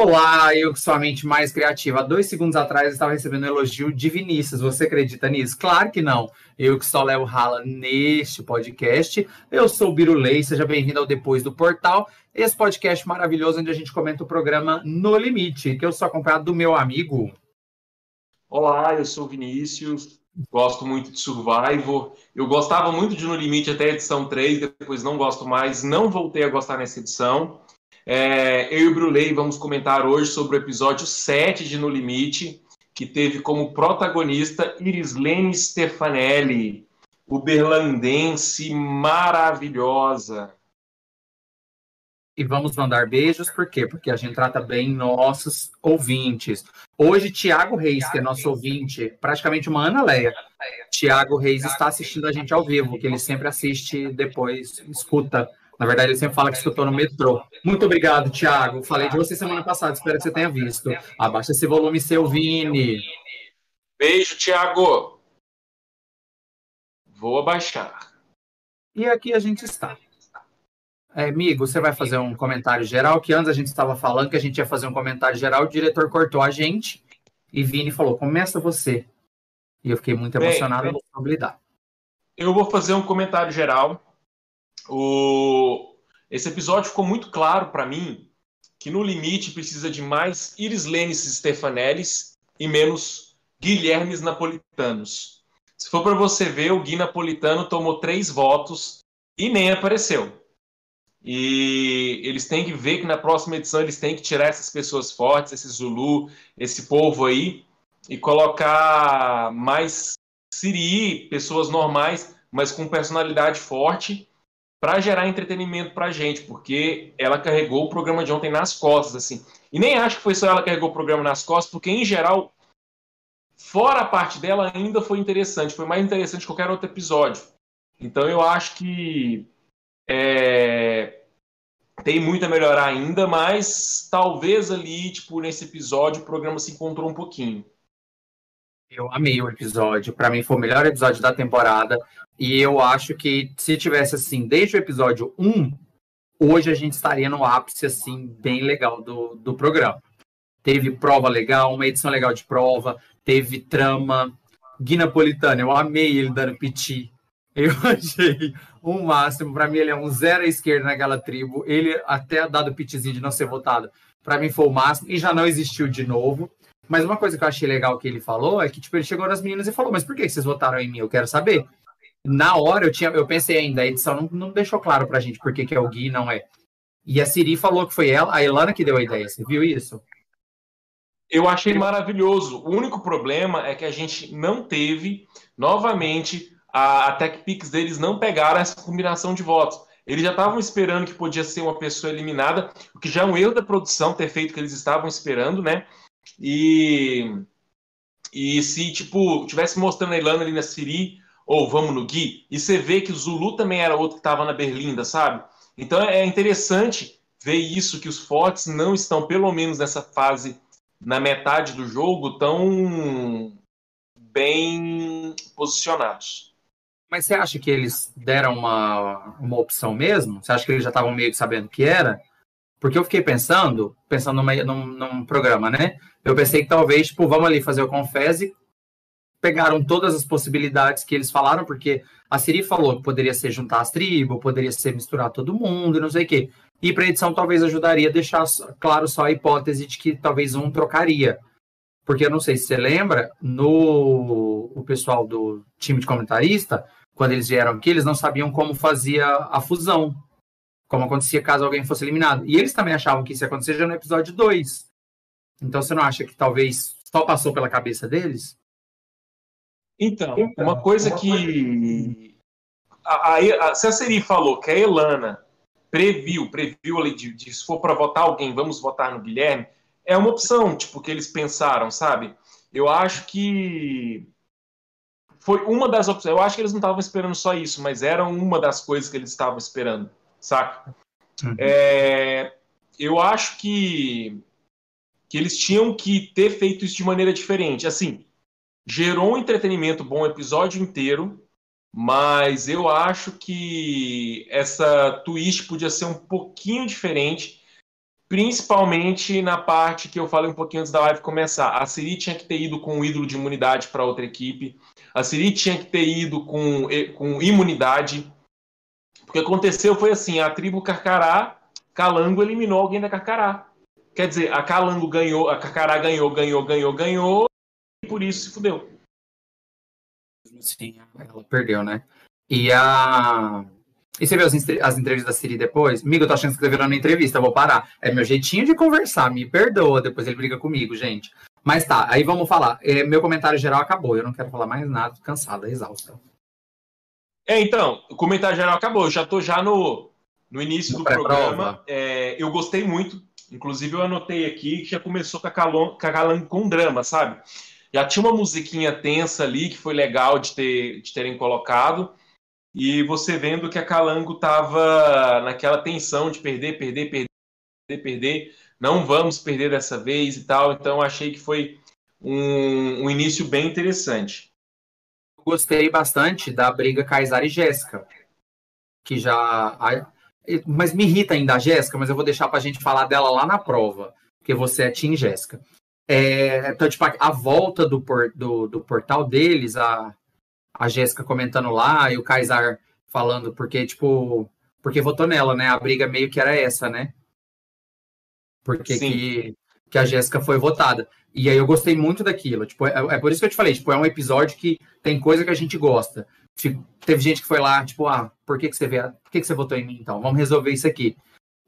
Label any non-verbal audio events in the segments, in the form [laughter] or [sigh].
Olá, eu que sou a mente mais criativa. Há dois segundos atrás eu estava recebendo um elogio de Vinícius. Você acredita nisso? Claro que não. Eu que só levo rala neste podcast. Eu sou o Birulei, seja bem-vindo ao Depois do Portal. Esse podcast maravilhoso onde a gente comenta o programa No Limite, que eu sou acompanhado do meu amigo. Olá, eu sou o Vinícius. Gosto muito de Survivor. Eu gostava muito de No Limite até a edição 3, depois não gosto mais. Não voltei a gostar nessa edição. É, eu e o Brulei vamos comentar hoje sobre o episódio 7 de No Limite, que teve como protagonista Irislene Stefanelli, uberlandense maravilhosa. E vamos mandar beijos, por quê? Porque a gente trata bem nossos ouvintes. Hoje, Tiago Reis, que é nosso ouvinte, praticamente uma Ana Leia. Tiago Reis está assistindo a gente ao vivo, que ele sempre assiste depois, escuta na verdade, ele sempre fala que escutou no metrô. Muito obrigado, Thiago. Falei de você semana passada, espero que você tenha visto. Abaixa esse volume seu, Vini. Beijo, Thiago. Vou abaixar. E aqui a gente está. É, amigo, você vai fazer um comentário geral, que antes a gente estava falando que a gente ia fazer um comentário geral, o diretor cortou a gente e Vini falou, começa você. E eu fiquei muito emocionado, bem, bem. Eu vou fazer um comentário geral o... Esse episódio ficou muito claro para mim que no limite precisa de mais Lenis Stefanelis e menos Guilhermes Napolitanos. Se for para você ver, o Gui Napolitano tomou três votos e nem apareceu. E eles têm que ver que na próxima edição eles têm que tirar essas pessoas fortes, esse Zulu, esse povo aí, e colocar mais Siri, pessoas normais, mas com personalidade forte para gerar entretenimento para a gente, porque ela carregou o programa de ontem nas costas, assim. E nem acho que foi só ela que carregou o programa nas costas, porque em geral, fora a parte dela, ainda foi interessante, foi mais interessante que qualquer outro episódio. Então eu acho que é, tem muito a melhorar ainda, mas talvez ali, tipo, nesse episódio, o programa se encontrou um pouquinho. Eu amei o episódio. Para mim foi o melhor episódio da temporada. E eu acho que se tivesse assim, desde o episódio 1, hoje a gente estaria no ápice assim bem legal do, do programa. Teve prova legal, uma edição legal de prova, teve trama. Gui Napolitano, eu amei ele dando piti. Eu [laughs] achei um máximo. Para mim, ele é um zero à esquerda naquela tribo. Ele até dado pitizinho de não ser votado. Para mim foi o máximo e já não existiu de novo. Mas uma coisa que eu achei legal que ele falou é que tipo ele chegou nas meninas e falou: "Mas por que vocês votaram em mim? Eu quero saber" na hora eu tinha, eu pensei ainda, a edição não, não deixou claro pra gente por que, que é o Gui e não é. E a Siri falou que foi ela, a Elana que deu a ideia. Você viu isso? Eu achei maravilhoso. O único problema é que a gente não teve, novamente, a, a TechPix deles não pegaram essa combinação de votos. Eles já estavam esperando que podia ser uma pessoa eliminada, o que já é um erro da produção ter feito o que eles estavam esperando, né? E, e se, tipo, tivesse mostrando a Elana ali na Siri, ou vamos no Gui, e você vê que o Zulu também era outro que estava na Berlinda, sabe? Então é interessante ver isso, que os fortes não estão, pelo menos nessa fase, na metade do jogo, tão bem posicionados. Mas você acha que eles deram uma, uma opção mesmo? Você acha que eles já estavam meio que sabendo o que era? Porque eu fiquei pensando, pensando numa, num, num programa, né? Eu pensei que talvez, tipo, vamos ali fazer o Confese pegaram todas as possibilidades que eles falaram, porque a Siri falou que poderia ser juntar as tribos, poderia ser misturar todo mundo, não sei o quê. E para edição talvez ajudaria a deixar claro só a hipótese de que talvez um trocaria. Porque eu não sei se você lembra, no o pessoal do time de comentarista, quando eles vieram aqui, eles não sabiam como fazia a fusão. Como acontecia caso alguém fosse eliminado. E eles também achavam que isso ia acontecer já no episódio 2. Então você não acha que talvez só passou pela cabeça deles? Então, uma coisa que. A, a, a, se a Seri falou que a Elana previu, previu ali de, de se for para votar alguém, vamos votar no Guilherme, é uma opção, tipo, que eles pensaram, sabe? Eu acho que foi uma das opções. Eu acho que eles não estavam esperando só isso, mas era uma das coisas que eles estavam esperando, saca? Uhum. É, eu acho que, que eles tinham que ter feito isso de maneira diferente. Assim, gerou um entretenimento bom o episódio inteiro, mas eu acho que essa twist podia ser um pouquinho diferente. principalmente na parte que eu falei um pouquinho antes da live começar. A Siri tinha que ter ido com o ídolo de imunidade para outra equipe. A Siri tinha que ter ido com, com imunidade. O que aconteceu foi assim: a tribo Carcará, Calango eliminou alguém da Carcará. Quer dizer, a Calango ganhou, a Carcará ganhou, ganhou, ganhou, ganhou, e por isso se fudeu. Sim, ela perdeu, né? E a e você viu as, as entrevistas da Siri depois? Amigo, eu tô achando que você tá virando entrevista, vou parar. É meu jeitinho de conversar, me perdoa, depois ele briga comigo, gente. Mas tá, aí vamos falar. É, meu comentário geral acabou, eu não quero falar mais nada, cansada, exausta. É, então, o comentário geral acabou, eu já tô já no, no início no do programa. É, eu gostei muito, inclusive eu anotei aqui que já começou com a, Calon, com a Calango com drama, sabe? Já tinha uma musiquinha tensa ali que foi legal de, ter, de terem colocado e você vendo que a Calango estava naquela tensão de perder, perder, perder, perder, não vamos perder dessa vez e tal. Então achei que foi um, um início bem interessante. Gostei bastante da briga Kaysar e Jéssica, que já. Mas me irrita ainda a Jéssica, mas eu vou deixar para a gente falar dela lá na prova, porque você é Team Jéssica. É, então, tipo, a volta do, por, do, do portal deles, a, a Jéssica comentando lá e o Kaysar falando, porque, tipo, porque votou nela, né? A briga meio que era essa, né? Porque que, que a Jéssica foi votada. E aí eu gostei muito daquilo. Tipo, é, é, por isso que eu te falei, tipo, é um episódio que tem coisa que a gente gosta. Tipo, teve gente que foi lá, tipo, ah, por que, que você vê, por que, que você votou em mim então? Vamos resolver isso aqui.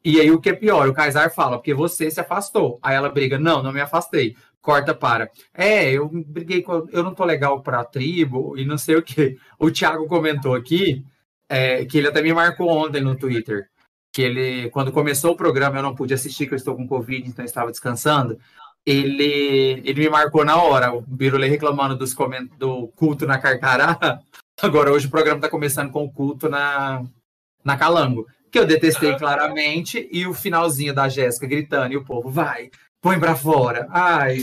E aí o que é pior, o Kaysar fala, porque você se afastou. Aí ela briga, não, não me afastei corta para. É, eu briguei com. Eu não tô legal para a tribo e não sei o que. O Thiago comentou aqui é, que ele até me marcou ontem no Twitter. Que ele, quando começou o programa, eu não pude assistir, que eu estou com Covid, então eu estava descansando. Ele, ele me marcou na hora, o Birulê reclamando dos coment... do culto na Carcará. [laughs] Agora, hoje o programa está começando com o culto na, na Calango, que eu detestei claramente, e o finalzinho da Jéssica gritando, e o povo, vai, põe pra fora. Ai,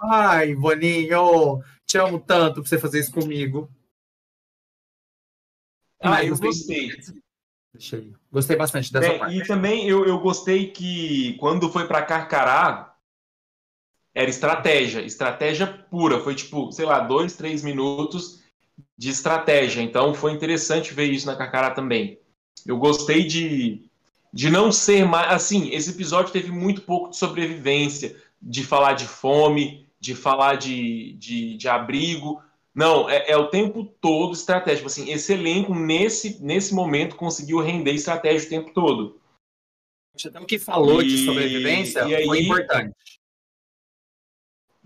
ai, Boninho, te amo tanto pra você fazer isso comigo. Ah, eu gostei. Gostei, bastante dessa Bem, parte. E também eu, eu gostei que quando foi para Carcará, era estratégia, estratégia pura. Foi tipo, sei lá, dois, três minutos de estratégia. Então foi interessante ver isso na Carcará também. Eu gostei de, de não ser mais. Assim, esse episódio teve muito pouco de sobrevivência, de falar de fome, de falar de, de, de abrigo. Não, é, é, o tempo todo estratégico. Assim, esse elenco, nesse, nesse momento, conseguiu render estratégia o tempo todo. Até o que falou e, de sobrevivência aí, foi importante.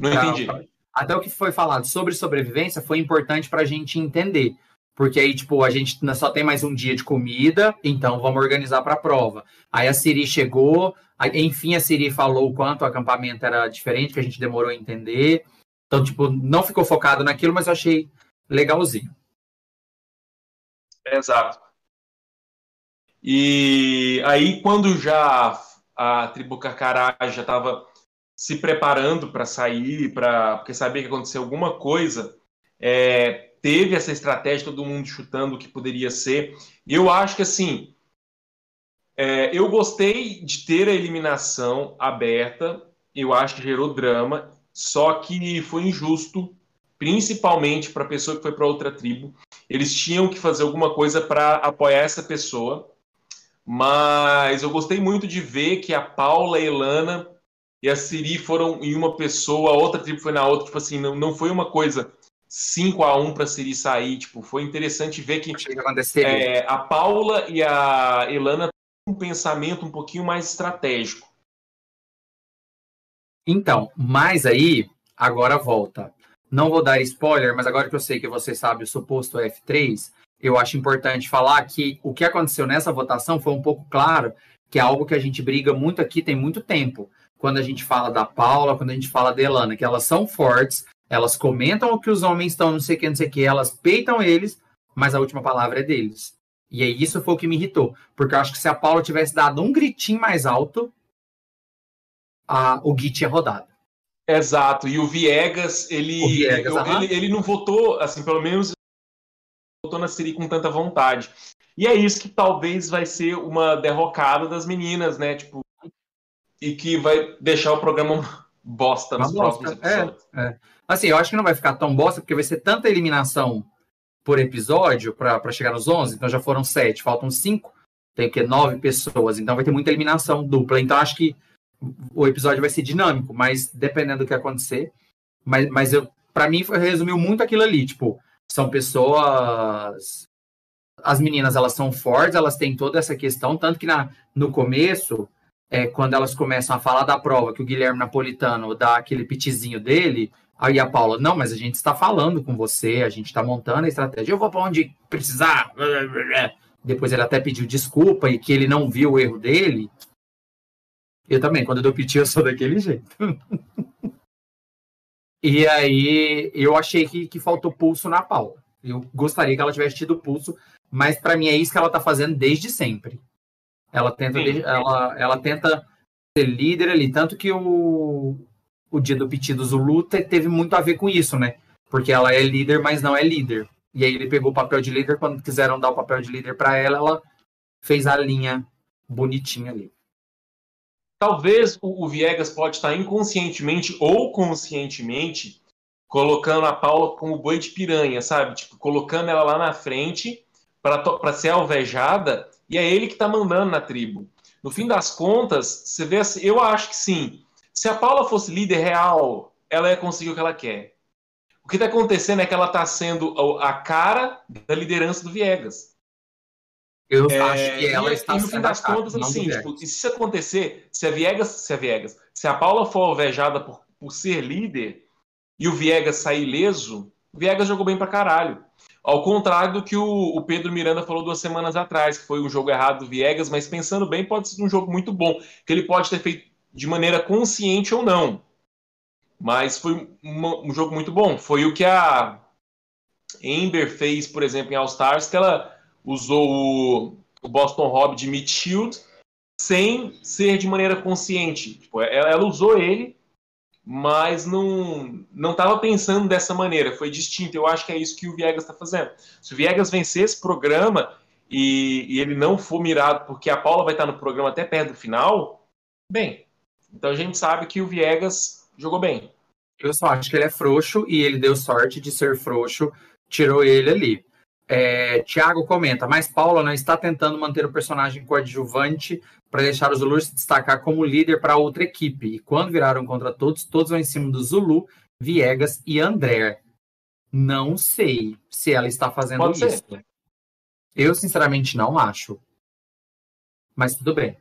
Não entendi. Até o que foi falado sobre sobrevivência foi importante para a gente entender. Porque aí, tipo, a gente só tem mais um dia de comida, então vamos organizar para a prova. Aí a Siri chegou, aí, enfim, a Siri falou o quanto o acampamento era diferente, que a gente demorou a entender. Então, tipo, não ficou focado naquilo, mas eu achei legalzinho. Exato. E aí, quando já a tribo Carcará já estava se preparando para sair, para porque sabia que aconteceu alguma coisa, é, teve essa estratégia, todo mundo chutando o que poderia ser. E eu acho que assim, é, eu gostei de ter a eliminação aberta, eu acho que gerou drama, só que foi injusto, principalmente para a pessoa que foi para outra tribo. Eles tinham que fazer alguma coisa para apoiar essa pessoa. Mas eu gostei muito de ver que a Paula, a Elana e a Siri foram em uma pessoa, a outra tribo foi na outra. Tipo assim, não, não foi uma coisa 5 a 1 para Siri sair. Tipo, foi interessante ver que, é, a Paula e a Elana têm um pensamento um pouquinho mais estratégico. Então, mas aí, agora volta. Não vou dar spoiler, mas agora que eu sei que você sabe o suposto F3, eu acho importante falar que o que aconteceu nessa votação foi um pouco claro, que é algo que a gente briga muito aqui tem muito tempo. Quando a gente fala da Paula, quando a gente fala da Elana, que elas são fortes, elas comentam o que os homens estão, não sei o que, não sei o que, elas peitam eles, mas a última palavra é deles. E aí isso foi o que me irritou. Porque eu acho que se a Paula tivesse dado um gritinho mais alto, a, o Gui tinha rodado. Exato. E o Viegas, ele, o Viegas, eu, ele, ele, não votou, assim, pelo menos votou na Siri com tanta vontade. E é isso que talvez vai ser uma derrocada das meninas, né? Tipo, e que vai deixar o programa bosta nos Uma próximos bosta, é. episódios. Assim, eu acho que não vai ficar tão bosta, porque vai ser tanta eliminação por episódio para chegar nos 11, então já foram sete, faltam cinco, tem o que? Nove pessoas, então vai ter muita eliminação dupla. Então acho que o episódio vai ser dinâmico, mas dependendo do que acontecer. Mas, mas eu, para mim, resumiu muito aquilo ali. Tipo, são pessoas. As meninas, elas são fortes, elas têm toda essa questão, tanto que na, no começo, é, quando elas começam a falar da prova, que o Guilherme Napolitano dá aquele pitizinho dele, aí a Paula, não, mas a gente está falando com você, a gente está montando a estratégia, eu vou para onde precisar. Depois ele até pediu desculpa e que ele não viu o erro dele. Eu também, quando eu dou piti, eu sou daquele jeito. [laughs] e aí eu achei que, que faltou pulso na Paula. Eu gostaria que ela tivesse tido pulso, mas para mim é isso que ela tá fazendo desde sempre. Ela tenta, Sim. ela, ela tenta ser líder ali, tanto que o, o dia do piti do Zulu te- teve muito a ver com isso, né? Porque ela é líder, mas não é líder. E aí ele pegou o papel de líder, quando quiseram dar o papel de líder para ela, ela fez a linha bonitinha ali. Talvez o, o Viegas pode estar inconscientemente ou conscientemente colocando a Paula como boi de piranha, sabe? Tipo, colocando ela lá na frente para ser alvejada e é ele que está mandando na tribo. No fim das contas, você vê assim, eu acho que sim. Se a Paula fosse líder real, ela ia conseguir o que ela quer. O que está acontecendo é que ela está sendo a cara da liderança do Viegas. Eu É, acho que ela e, está e no fim das contas, assim, tipo, e se isso acontecer, se a Viegas, se a Viegas, se a Paula for alvejada por, por ser líder e o Viegas sair ileso, o Viegas jogou bem pra caralho. Ao contrário do que o, o Pedro Miranda falou duas semanas atrás, que foi um jogo errado do Viegas, mas pensando bem, pode ser um jogo muito bom, que ele pode ter feito de maneira consciente ou não. Mas foi um jogo muito bom. Foi o que a Ember fez, por exemplo, em All Stars, que ela usou o, o Boston Rob de Meat Shield sem ser de maneira consciente. Tipo, ela, ela usou ele, mas não não estava pensando dessa maneira. Foi distinto. Eu acho que é isso que o Viegas está fazendo. Se o Viegas vencer esse programa e, e ele não for mirado porque a Paula vai estar no programa até perto do final, bem. Então a gente sabe que o Viegas jogou bem. Eu só acho que ele é frouxo e ele deu sorte de ser frouxo, tirou ele ali. É, Tiago comenta, mas Paula não está tentando manter o personagem coadjuvante para deixar o Zulu se destacar como líder para outra equipe. E quando viraram contra todos, todos vão em cima do Zulu, Viegas e André. Não sei se ela está fazendo Pode ser. isso. Eu, sinceramente, não acho. Mas tudo bem.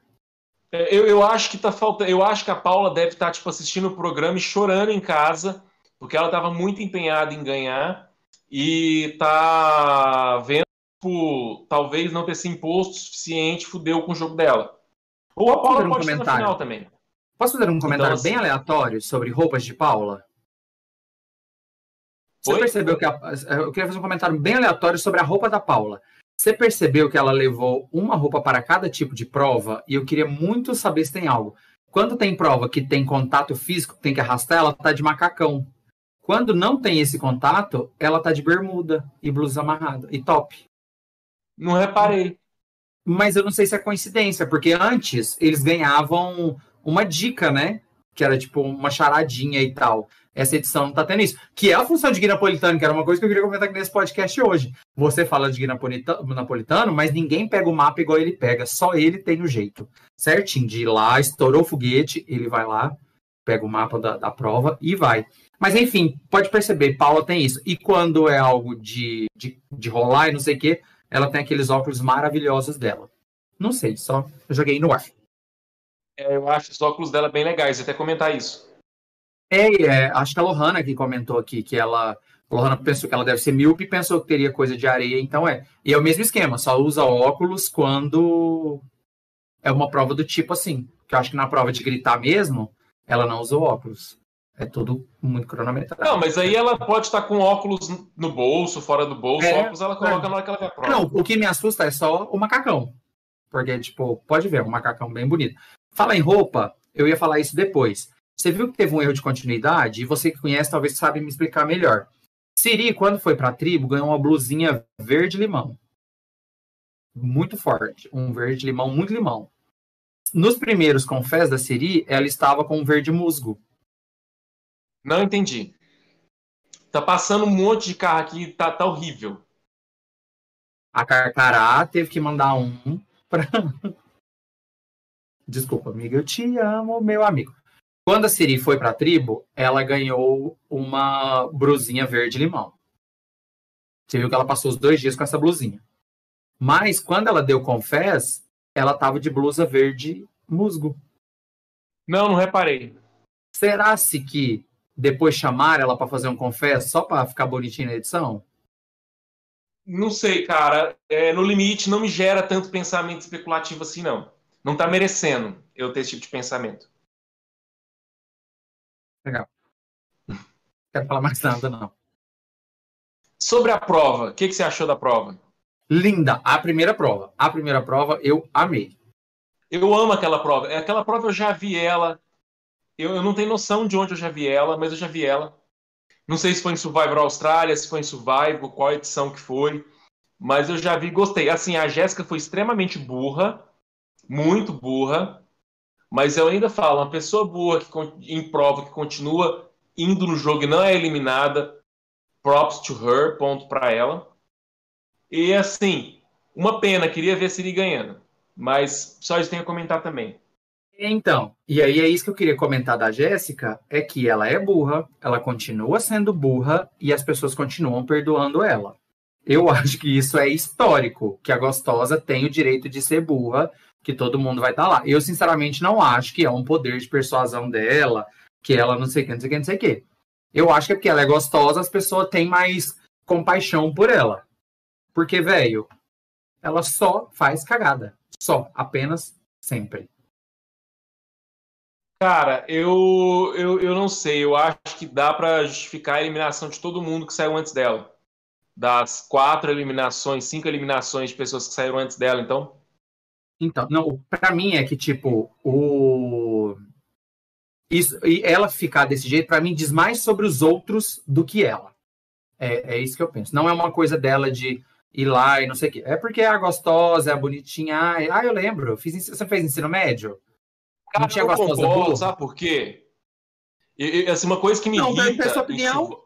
É, Eu, eu acho que tá faltando. Eu acho que a Paula deve estar tipo assistindo o programa e chorando em casa, porque ela estava muito empenhada em ganhar e tá vendo tipo, talvez não ter se imposto o suficiente, fudeu com o jogo dela. Ou a Paula um pode estar na comentário? final também. Posso fazer um comentário assim- bem aleatório sobre roupas de Paula? Você Oi? percebeu que a, eu queria fazer um comentário bem aleatório sobre a roupa da Paula. Você percebeu que ela levou uma roupa para cada tipo de prova? E eu queria muito saber se tem algo. Quando tem prova que tem contato físico, tem que arrastar, ela tá de macacão. Quando não tem esse contato, ela tá de bermuda e blusa amarrada e top. Não reparei. Mas eu não sei se é coincidência, porque antes eles ganhavam uma dica, né? Que era tipo uma charadinha e tal. Essa edição não tá tendo isso. Que é a função de Gui Napolitano, que era uma coisa que eu queria comentar aqui nesse podcast hoje. Você fala de Gui Napolita- Napolitano, mas ninguém pega o mapa igual ele pega. Só ele tem o jeito. Certinho, de ir lá, estourou o foguete, ele vai lá, pega o mapa da, da prova e vai. Mas enfim, pode perceber, Paula tem isso. E quando é algo de, de, de rolar e não sei o quê, ela tem aqueles óculos maravilhosos dela. Não sei, só joguei no ar. É, eu acho os óculos dela bem legais, até comentar isso. É, é, acho que a Lohana que comentou aqui que ela. A Lohana pensou que ela deve ser míope e pensou que teria coisa de areia, então é. E é o mesmo esquema, só usa óculos quando é uma prova do tipo assim. Que eu acho que na prova de gritar mesmo, ela não usou óculos. É tudo muito cronometrado. Não, mas aí ela pode estar com óculos no bolso, fora do bolso. É, óculos ela coloca é. na hora que ela quer prova. Não, o que me assusta é só o macacão. Porque, tipo, pode ver, um macacão bem bonito. Fala em roupa, eu ia falar isso depois. Você viu que teve um erro de continuidade? E você que conhece talvez sabe me explicar melhor. Siri, quando foi pra tribo, ganhou uma blusinha verde-limão. Muito forte. Um verde-limão, muito limão. nos primeiros confés da Siri, ela estava com verde musgo. Não entendi. Tá passando um monte de carro aqui, tá, tá horrível. A Carcará teve que mandar um pra. [laughs] Desculpa, amiga, eu te amo, meu amigo. Quando a Siri foi pra tribo, ela ganhou uma brusinha verde-limão. Você viu que ela passou os dois dias com essa blusinha. Mas quando ela deu confés, ela tava de blusa verde musgo. Não, não reparei. Será-se que depois chamar ela para fazer um confesso só para ficar bonitinho na edição? Não sei, cara. É, no limite, não me gera tanto pensamento especulativo assim, não. Não tá merecendo eu ter esse tipo de pensamento. Legal. Não quero falar mais nada, não. Sobre a prova, o que, que você achou da prova? Linda. A primeira prova. A primeira prova eu amei. Eu amo aquela prova. Aquela prova eu já vi ela. Eu, eu não tenho noção de onde eu já vi ela, mas eu já vi ela. Não sei se foi em Survivor Austrália, se foi em Survivor, qual edição que foi. Mas eu já vi, gostei. Assim, a Jéssica foi extremamente burra, muito burra. Mas eu ainda falo, uma pessoa burra que em prova que continua indo no jogo e não é eliminada, props to her, ponto para ela. E assim, uma pena, queria ver a Siri ganhando. Mas só isso tenho a comentar também. Então, e aí é isso que eu queria comentar da Jéssica, é que ela é burra, ela continua sendo burra e as pessoas continuam perdoando ela. Eu [laughs] acho que isso é histórico, que a gostosa tem o direito de ser burra, que todo mundo vai estar tá lá. Eu, sinceramente, não acho que é um poder de persuasão dela, que ela não sei o que, não sei o que, não sei o que. Eu acho que é porque ela é gostosa, as pessoas têm mais compaixão por ela. Porque, velho, ela só faz cagada. Só, apenas, sempre. Cara, eu, eu, eu não sei. Eu acho que dá para justificar a eliminação de todo mundo que saiu antes dela. Das quatro eliminações, cinco eliminações de pessoas que saíram antes dela, então. Então, não, para mim é que, tipo, o. Isso, e ela ficar desse jeito, para mim, diz mais sobre os outros do que ela. É, é isso que eu penso. Não é uma coisa dela de ir lá e não sei o quê. É porque é a gostosa, é a bonitinha. Ah, eu lembro. Fiz, você fez ensino médio? Cara, não tinha gostosa concordo, Sabe por quê? E, e, assim, uma coisa que me não, irrita. Sua opinião.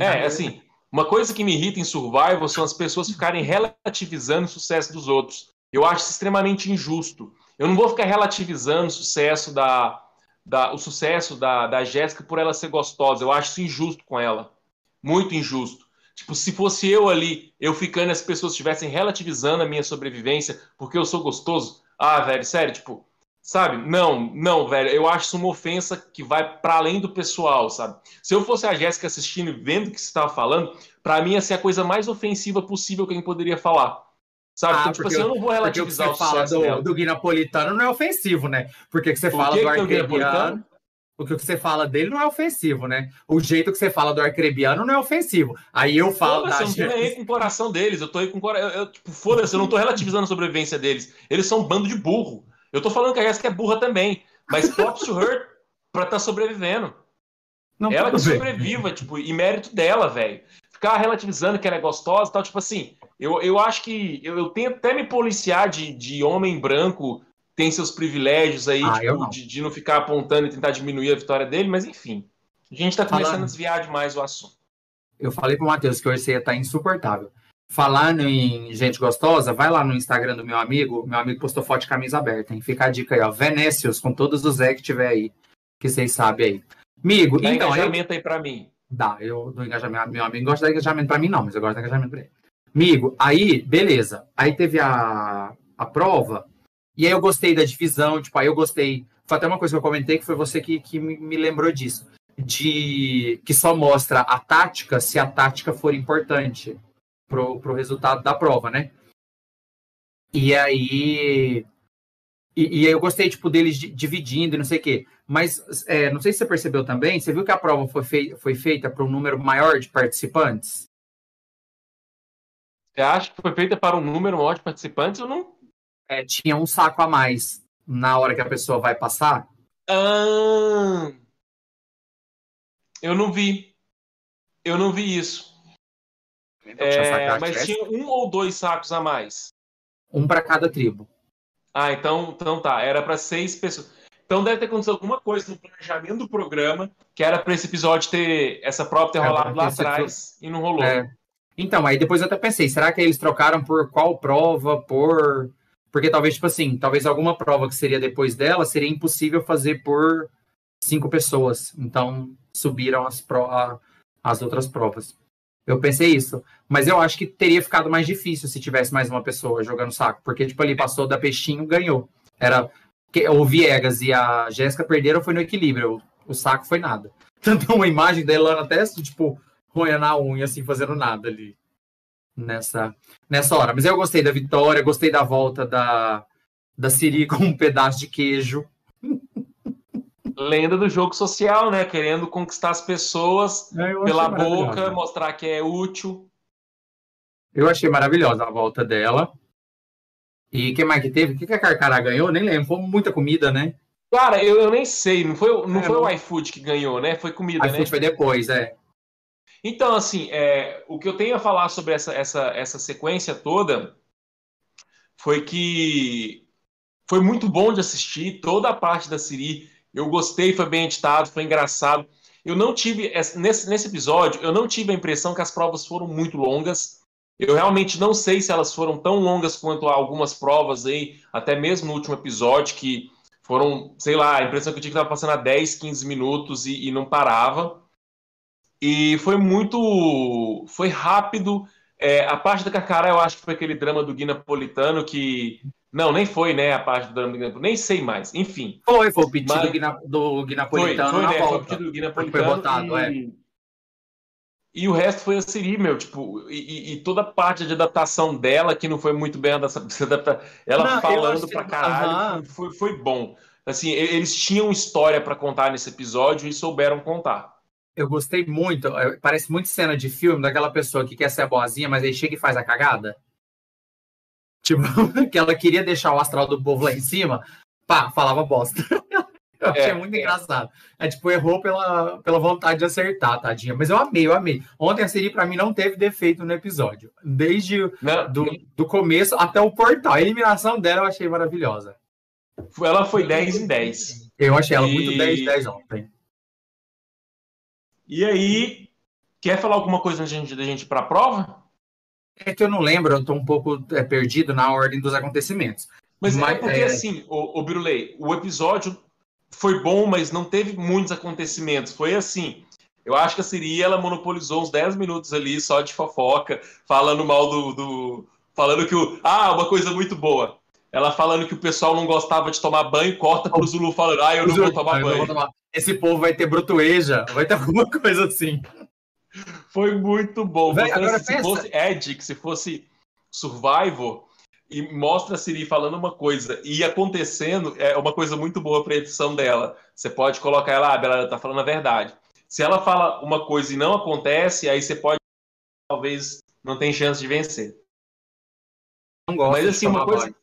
É, assim, uma coisa que me irrita em Survival são as pessoas ficarem relativizando o sucesso dos outros. Eu acho isso extremamente injusto. Eu não vou ficar relativizando o sucesso da, da o sucesso da, da Jéssica por ela ser gostosa. Eu acho isso injusto com ela. Muito injusto. Tipo, se fosse eu ali, eu ficando, as pessoas estivessem relativizando a minha sobrevivência porque eu sou gostoso. Ah, velho, sério, tipo, sabe? Não, não, velho, eu acho isso uma ofensa que vai para além do pessoal, sabe? Se eu fosse a Jéssica assistindo e vendo o que você estava falando, para mim ia ser a coisa mais ofensiva possível que alguém poderia falar. Sabe? Ah, então, tipo assim, eu não vou relativizar o que você fala do, do Gui Napolitano não é ofensivo, né? Porque que você Por fala que do Arquebiano porque o que você fala dele não é ofensivo, né? O jeito que você fala do arcrebiano não é ofensivo. Aí eu falo da Eu não tô aí com o coração deles, eu tô aí com o coração. Eu, tipo, foda-se, eu não tô relativizando a sobrevivência deles. Eles são um bando de burro. Eu tô falando que a Jessica é burra também. Mas props to her pra estar tá sobrevivendo. Não, ela que sobreviva, tipo, e mérito dela, velho. Ficar relativizando que ela é gostosa e tal, tipo assim, eu, eu acho que eu, eu tenho até me policiar de, de homem branco tem seus privilégios aí, ah, tipo, não. De, de, não ficar apontando e tentar diminuir a vitória dele, mas enfim. A gente está começando Falando... a desviar demais o assunto. Eu falei pro Matheus que hoje você ia estar tá insuportável. Falando em gente gostosa, vai lá no Instagram do meu amigo. Meu amigo postou foto de camisa aberta, hein? Fica a dica aí, ó. Venécios, com todos os Zé que tiver aí. Que vocês sabem aí. Amigo, Dá então. engajamento eu... aí pra mim. Dá, eu do engajamento. Meu amigo gosta de engajamento pra mim, não, mas eu gosto de engajamento pra ele. Amigo, aí, beleza. Aí teve a, a prova. E aí eu gostei da divisão, tipo, aí eu gostei. Foi até uma coisa que eu comentei que foi você que, que me lembrou disso. De que só mostra a tática se a tática for importante pro, pro resultado da prova, né? E aí. E, e aí eu gostei, tipo, deles dividindo e não sei o quê. Mas é, não sei se você percebeu também, você viu que a prova foi, fei foi feita para um número maior de participantes? Você acha que foi feita para um número maior de participantes? Eu não é, tinha um saco a mais na hora que a pessoa vai passar? Ah, eu não vi. Eu não vi isso. Então, é, mas tinha um ou dois sacos a mais? Um para cada tribo. Ah, então, então tá. Era para seis pessoas. Então deve ter acontecido alguma coisa no planejamento do programa que era para esse episódio ter essa prova ter é, rolado lá atrás e não rolou. É. Então, aí depois eu até pensei, será que eles trocaram por qual prova? Por. Porque talvez, tipo assim, talvez alguma prova que seria depois dela seria impossível fazer por cinco pessoas. Então subiram as, pro... as outras provas. Eu pensei isso. Mas eu acho que teria ficado mais difícil se tivesse mais uma pessoa jogando saco. Porque, tipo, ali passou da peixinho, ganhou. Era o Viegas e a Jéssica perderam foi no equilíbrio. O, saco foi nada. [laughs] Tanto uma imagem dela na testa, tipo, roendo a unha, assim, fazendo nada ali. Nessa, nessa hora. Mas eu gostei da vitória, gostei da volta da, da Siri [laughs] com um pedaço de queijo. Lenda do jogo social, né? Querendo conquistar as pessoas é, pela boca, mostrar que é útil. Eu achei maravilhosa a volta dela. E quem mais que teve? O que, que a Carcará ganhou? Nem lembro. Foi muita comida, né? Cara, eu, eu nem sei. Não foi, não é, foi o iFood que ganhou, né? Foi comida, iFood né? foi depois, é. Então, assim, é, o que eu tenho a falar sobre essa, essa, essa sequência toda foi que foi muito bom de assistir toda a parte da Siri. Eu gostei, foi bem editado, foi engraçado. Eu não tive, nesse, nesse episódio, eu não tive a impressão que as provas foram muito longas. Eu realmente não sei se elas foram tão longas quanto algumas provas aí, até mesmo no último episódio, que foram, sei lá, a impressão que eu tinha que estava passando a 10, 15 minutos e, e não parava. E foi muito. Foi rápido. É, a parte da Carcará, eu acho que foi aquele drama do Gui Napolitano que. Não, nem foi, né? A parte do drama do Gui Napolitano. Nem sei mais. Enfim. Foi, foi o pedido Mas... do, Gui Napolitano. Foi, foi, né? foi o pedido do Gui Napolitano. Foi votado, é. e... é. E o resto foi a Siri, meu, tipo, e, e, toda a parte de adaptação dela, que não foi muito bem adaptada, [laughs] ela não, falando pra caralho, foi, foi, bom. Assim, eles tinham história para contar nesse episódio e souberam contar. Eu gostei muito, é, parece muito cena de filme daquela pessoa que quer ser boazinha, mas aí chega e faz a cagada. Tipo, [laughs] que ela queria deixar o astral do povo lá em cima, pá, falava bosta. [laughs] Eu achei é, muito é. engraçado. É tipo, errou pela, pela vontade de acertar, tadinha. Mas eu amei, eu amei. Ontem a Siri, pra mim, não teve defeito no episódio. Desde não, do, do começo até o portal. A eliminação dela eu achei maravilhosa. Ela foi 10 em 10. Eu achei ela e... muito 10 em 10 ontem. E aí, quer falar alguma coisa da gente, da gente ir pra prova? É que eu não lembro, eu tô um pouco é, perdido na ordem dos acontecimentos. Mas, é Mas é porque, é... assim, o, o Birulei, o episódio foi bom, mas não teve muitos acontecimentos. Foi assim. Eu acho que a Siri ela monopolizou uns 10 minutos ali só de fofoca, falando mal do. do falando que o. Ah, uma coisa muito boa. Ela falando que o pessoal não gostava de tomar banho, corta pro Zulu falando, ah, eu não vou tomar banho. Vou tomar. Esse povo vai ter brotueja, vai ter [laughs] alguma coisa assim. Foi muito bom. Véi, agora se pensa... fosse Ed, se fosse Survivor, e mostra a Siri falando uma coisa e acontecendo é uma coisa muito boa para a edição dela. Você pode colocar ela, ah, ela está falando a verdade. Se ela fala uma coisa e não acontece, aí você pode talvez não tem chance de vencer. Não gosta Mas assim, uma coisa. Banho.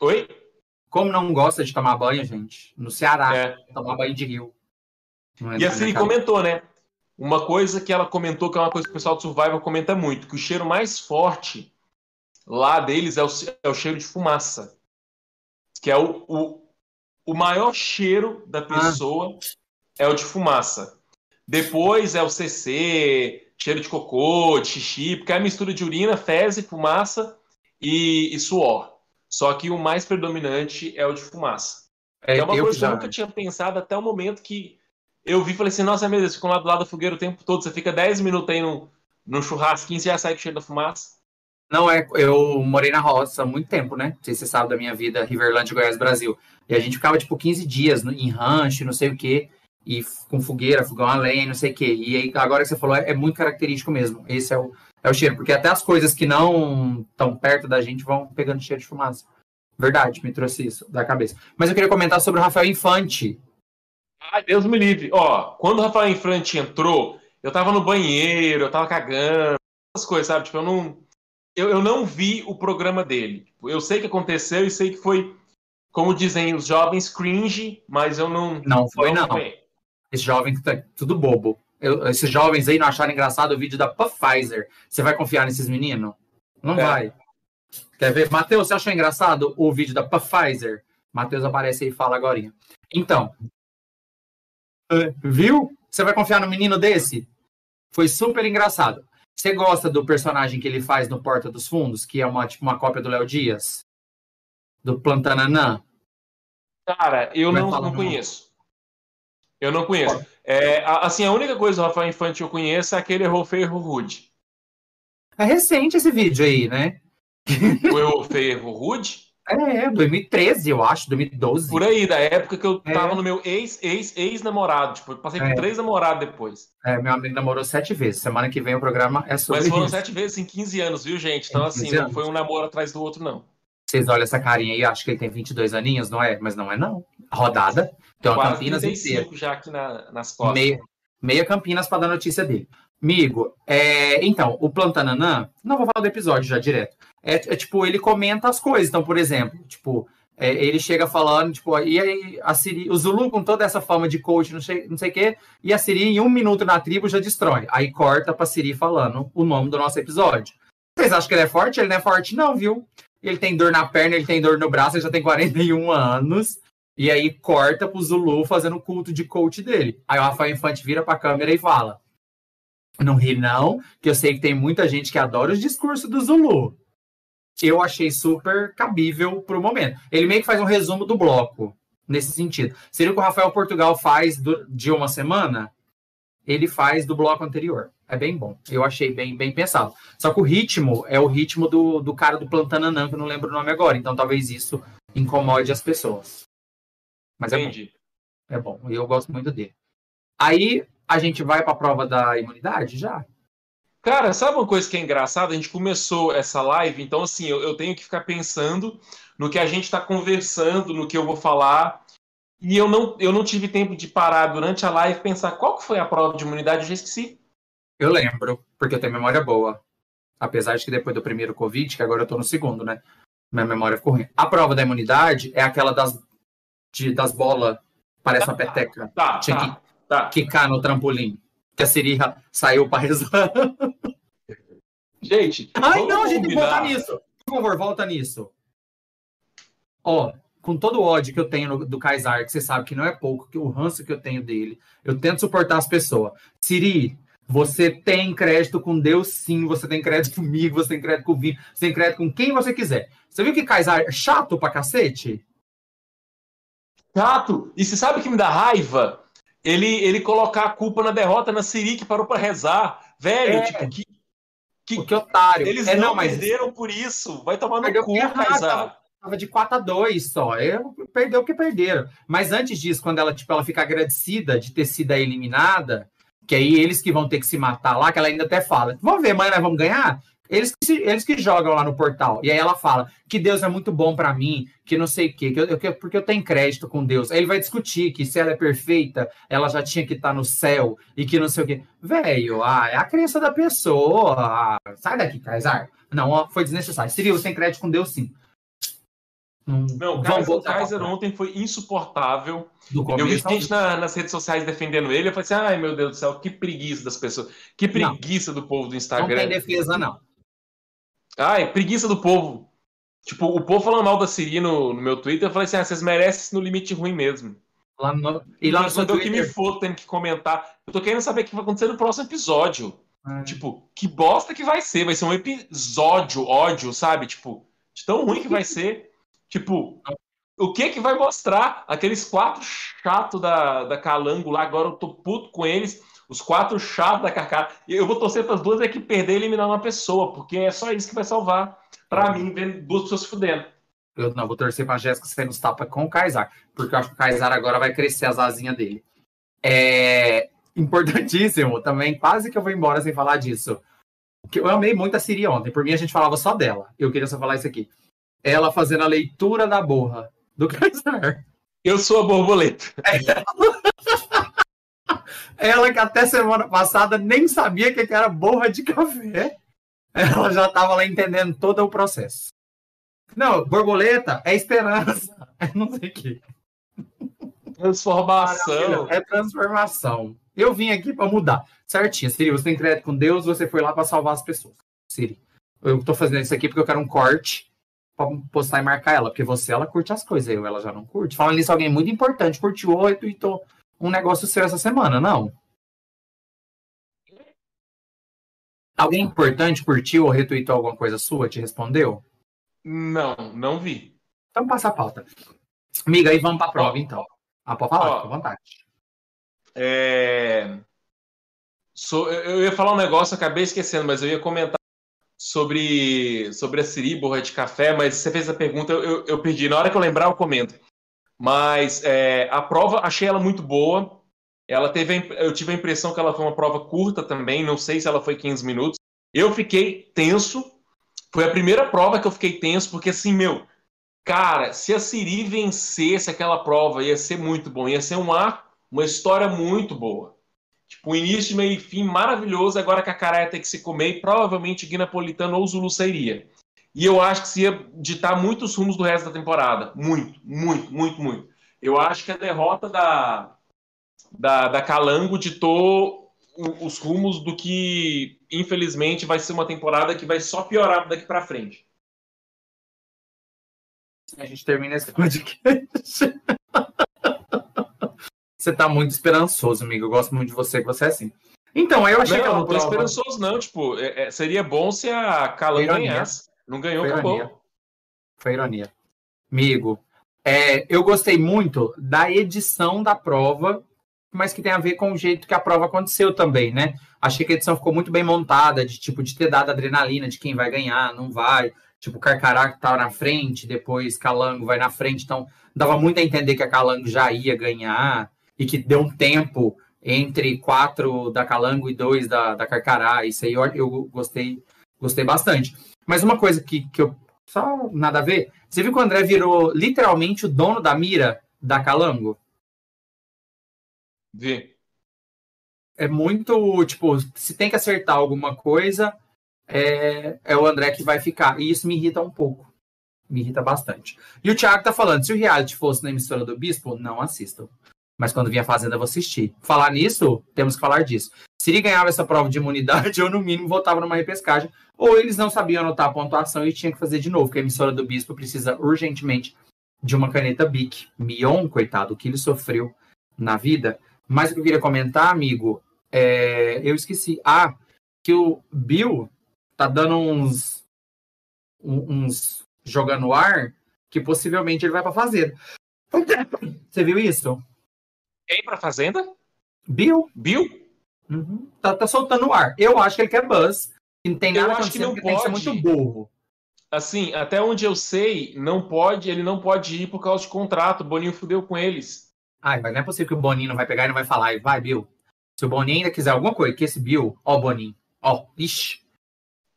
Oi? Como não gosta de tomar banho, gente? No Ceará, é. tomar banho de rio. É e a Siri comentou, né? Uma coisa que ela comentou, que é uma coisa que o pessoal do Survival comenta muito, que o cheiro mais forte lá deles é o, é o cheiro de fumaça, que é o, o, o maior cheiro da ah. pessoa ah. é o de fumaça. Depois é o CC, cheiro de cocô, de xixi, porque é a mistura de urina, fezes, fumaça e, e, suor. Só que o mais predominante é o de fumaça. É, é uma coisa que eu nunca tinha pensado até o momento que eu vi e falei assim, nossa, meu Deus, ficam lá do lado da fogueira o tempo todo, você fica 10 minutos aí no, no churrasquinho, você já sai com cheiro da fumaça. Não, é, eu morei na roça há muito tempo, né? Não sei se você sabe da minha vida, Riverland, Goiás, Brasil. E a gente ficava, tipo, 15 dias no, em rancho, não sei o quê, e com fogueira, fogão a lenha, não sei o quê. E aí, agora que você falou, é, é, muito característico mesmo. Esse é o, é o cheiro, porque até as coisas que não estão perto da gente vão pegando cheiro de fumaça. Verdade, me trouxe isso da cabeça. Mas eu queria comentar sobre o Rafael Infante. Ai, Deus me livre. Ó, quando o Rafael Infante entrou, eu tava no banheiro, eu tava cagando, essas coisas, sabe? Tipo, eu não eu, eu não vi o programa dele. Eu sei que aconteceu e sei que foi, como dizem os jovens, cringe, mas eu não. Não foi, não. não. Esse jovem tá tudo bobo. Eu, esses jovens aí não acharam engraçado o vídeo da Pfizer. Você vai confiar nesses meninos? Não é. vai. Quer ver? Matheus, você achou engraçado o vídeo da Pfizer? Matheus aparece aí e fala agora. Então, viu? Você vai confiar no menino desse? Foi super engraçado. Você gosta do personagem que ele faz no Porta dos Fundos, que é uma, tipo, uma cópia do Léo Dias? Do Plantananã? Cara, eu não, não conheço. Eu não conheço. É, assim, a única coisa do Rafael Infante que eu conheço é aquele Errou Feio Rude. É recente esse vídeo aí, né? O Errou Feio Rude? É, 2013, eu acho, 2012. Por aí, da época que eu é. tava no meu ex, ex, ex-namorado. Tipo, eu passei por é. três namorados depois. É, meu amigo namorou sete vezes. Semana que vem o programa é sobre Mas foram isso. sete vezes em 15 anos, viu, gente? Então, assim, não foi um namoro atrás do outro, não. Vocês olham essa carinha aí, acho que ele tem 22 aninhos, não é? Mas não é, não. Rodada. Uma Quase Campinas inteira. já aqui na, nas costas. Meia, meia Campinas para dar notícia dele. Amigo, é, então, o Plantananã, não vou falar do episódio já direto. É, é, tipo, ele comenta as coisas. Então, por exemplo, tipo, é, ele chega falando, tipo, e aí a Siri, o Zulu com toda essa fama de coach, não sei, não sei o quê, e a Siri em um minuto na tribo já destrói. Aí corta pra Siri falando o nome do nosso episódio. Vocês acham que ele é forte? Ele não é forte, não, viu? Ele tem dor na perna, ele tem dor no braço, ele já tem 41 anos. E aí corta pro Zulu fazendo o culto de coach dele. Aí o Rafael Infante vira pra câmera e fala: Não ri, não, que eu sei que tem muita gente que adora os discursos do Zulu. Eu achei super cabível pro momento. Ele meio que faz um resumo do bloco, nesse sentido. Seria o que o Rafael Portugal faz do, de uma semana? Ele faz do bloco anterior. É bem bom. Eu achei bem, bem pensado. Só que o ritmo é o ritmo do, do cara do Plantananã, que eu não lembro o nome agora. Então talvez isso incomode as pessoas. Mas Entendi. é bom. É bom. Eu gosto muito dele. Aí a gente vai para a prova da imunidade já? Cara, sabe uma coisa que é engraçada? A gente começou essa live, então assim, eu, eu tenho que ficar pensando no que a gente está conversando, no que eu vou falar. E eu não, eu não tive tempo de parar durante a live pensar qual que foi a prova de imunidade, eu já esqueci. Eu lembro, porque eu tenho memória boa. Apesar de que depois do primeiro Covid, que agora eu tô no segundo, né? Minha memória ficou ruim. A prova da imunidade é aquela das, de, das bolas, parece uma peteca. Tá, Tinha tá, que tá. quicar no trampolim. Que a Siri saiu pra rezar. Gente, Ai, não, gente, combinar. volta nisso. Por favor, volta nisso. Ó, com todo o ódio que eu tenho no- do Kaysar, que você sabe que não é pouco, que o ranço que eu tenho dele, eu tento suportar as pessoas. Siri, você tem crédito com Deus, sim. Você tem crédito comigo, você tem crédito com o Vini, você tem crédito com quem você quiser. Você viu que Kaysar é chato pra cacete? Chato. E você sabe o que me dá raiva? Ele, ele colocar a culpa na derrota na Siri, que parou pra rezar. Velho, É. tipo, que, que Que otário. eles é, não, não, mas perderam por isso. Vai tomar no cu, Kaysar. Tava de 4 a 2 só. Eu, perdeu o que perderam. Mas antes disso, quando ela, tipo, ela fica agradecida de ter sido eliminada, que aí eles que vão ter que se matar lá, que ela ainda até fala: vamos ver, amanhã nós vamos ganhar? Eles que, se- eles que jogam lá no portal. E aí ela fala que Deus é muito bom pra mim, que não sei o quê, que eu, que porque eu tenho crédito com Deus. Aí ele vai discutir que se ela é perfeita, ela já tinha que estar no céu e que não sei o quê. Velho, ah, é a crença da pessoa. Ah, sai daqui, Kaysar. Não, ó, foi desnecessário. Seria você tem crédito com Deus, sim. Hum, Não, o Kaiser, ontem foi insuportável. Eu vi gente na- nas redes sociais defendendo ele. Eu falei assim: ai meu Deus do céu, que preguiça das pessoas. Que preguiça do povo do Não tem Instagram. defesa, não. Ai, preguiça do povo. Tipo, o povo falando mal da Siri no, no meu Twitter. Eu falei assim: ah, vocês merecem no limite ruim mesmo. Lá no, e lá no seu eu que me Twitter. for tendo que comentar. Eu tô querendo saber o que vai acontecer no próximo episódio. Ah, Tipo, que bosta que vai ser? Vai ser um episódio, ódio, sabe? Tipo, de tão ruim que vai [laughs] ser. Tipo, o que que vai mostrar? Aqueles quatro chatos da, da Calango lá, agora eu tô puto com eles. Os quatro chatos da. E eu vou torcer para as duas é que perder e eliminar uma pessoa, porque é só isso que vai salvar. Pra mim, vendo duas pessoas se fudendo. Eu não vou torcer pra Jéssica sair nos tapa com o Kaysar, porque eu acho que o Kaysar agora vai crescer as asinhas dele. É importantíssimo também, quase que eu vou embora sem falar disso. Que eu amei muito a Siri ontem, por mim a gente falava só dela. Eu queria só falar isso aqui. Ela fazendo a leitura da borra do [laughs] Kaysar. Eu sou a borboleta. [laughs] Ela que até semana passada nem sabia que era borra de café. Ela já estava lá entendendo todo o processo. Não, borboleta é esperança. [laughs] É não sei o que. Transformação. É transformação. Eu vim aqui para mudar. Certinho. Siri, você tem crédito com Deus, você foi lá para salvar as pessoas. Siri. Eu tô fazendo isso aqui porque eu quero um corte pra postar e marcar ela, porque você, ela curte as coisas, eu, ela já não curte. Falando nisso, alguém muito importante curtiu ou retweetou um negócio seu essa semana, não? Alguém importante curtiu ou retweetou alguma coisa sua, te respondeu? Não, não vi. Então passa a pauta. Amiga, aí vamos pra prova, então. Ah, pode falar, fica à vontade. É... So, eu ia falar um negócio, acabei esquecendo, mas eu ia comentar sobre, sobre a Siri, borra de café, mas você fez a pergunta, eu, eu perdi. Na hora que eu lembrar, eu comento. Mas é, a prova, achei ela muito boa. Ela teve, eu tive a impressão que ela foi uma prova curta também, não sei se ela foi 15 minutos. Eu fiquei tenso. Foi a primeira prova que eu fiquei tenso, porque assim, meu, cara, se a Siri vencesse aquela prova, ia ser muito bom, ia ser um ar, uma história muito boa. Tipo, início, meio e fim maravilhoso. Agora que a cara ia ter que se comer, e provavelmente Gui Napolitano ou Zulu sairia. E eu acho que se ia ditar muitos rumos do resto da temporada. Muito, muito, muito, muito. Eu acho que a derrota da, da, da Calango ditou os rumos do que, infelizmente, vai ser uma temporada que vai só piorar daqui para frente. A gente termina esse podcast. [laughs] Você tá muito esperançoso, amigo. Eu gosto muito de você, que você é assim. Então, eu achei não, que ela não tô prova... esperançoso, não. Tipo, é, é, seria bom se a Calan ganhasse. Não ganhou, Foi acabou. Ironia. Foi ironia. Amigo, é, eu gostei muito da edição da prova, mas que tem a ver com o jeito que a prova aconteceu também, né? Achei que a edição ficou muito bem montada, de tipo, de ter dado adrenalina de quem vai ganhar, não vai. Tipo, Carcará que tá na frente, depois Calango vai na frente, então dava muito a entender que a Calango já ia ganhar e que deu um tempo entre quatro da Calango e dois da, da Carcará. Isso aí eu, eu gostei, gostei bastante. Mas uma coisa que, que eu. Só nada a ver. Você viu que o André virou literalmente o dono da mira da Calango? Vi. É muito, tipo, se tem que acertar alguma coisa, é, é o André que vai ficar. E isso me irrita um pouco. Me irrita bastante. E o Thiago tá falando: se o reality fosse na emissora do Bispo, não assistam. Mas quando vinha a Fazenda, eu vou assistir. Falar nisso, temos que falar disso. Se ele ganhava essa prova de imunidade, [laughs] eu, no mínimo, voltava numa repescagem. Ou eles não sabiam anotar a pontuação e tinha que fazer de novo, porque a emissora do Bispo precisa urgentemente de uma caneta BIC. Mion, coitado, o que ele sofreu na vida. Mas o que eu queria comentar, amigo, é... eu esqueci. Ah, que o Bill tá dando uns. uns jogando ar que possivelmente ele vai para fazer. [laughs] Você viu isso? Quem pra Fazenda? Bill. Bill? Uhum. Tá, tá soltando o ar. Eu acho que ele quer Buzz. Não tem nada eu acho que não pode. Tem que ser muito burro. Assim, até onde eu sei, não pode, ele não pode ir por causa de contrato. O Boninho fudeu com eles. Ai, mas não é possível que o Boninho não vai pegar e não vai falar. Vai, Bill. Se o Boninho ainda quiser alguma coisa, que esse Bill, ó, Boninho, ó, ixi.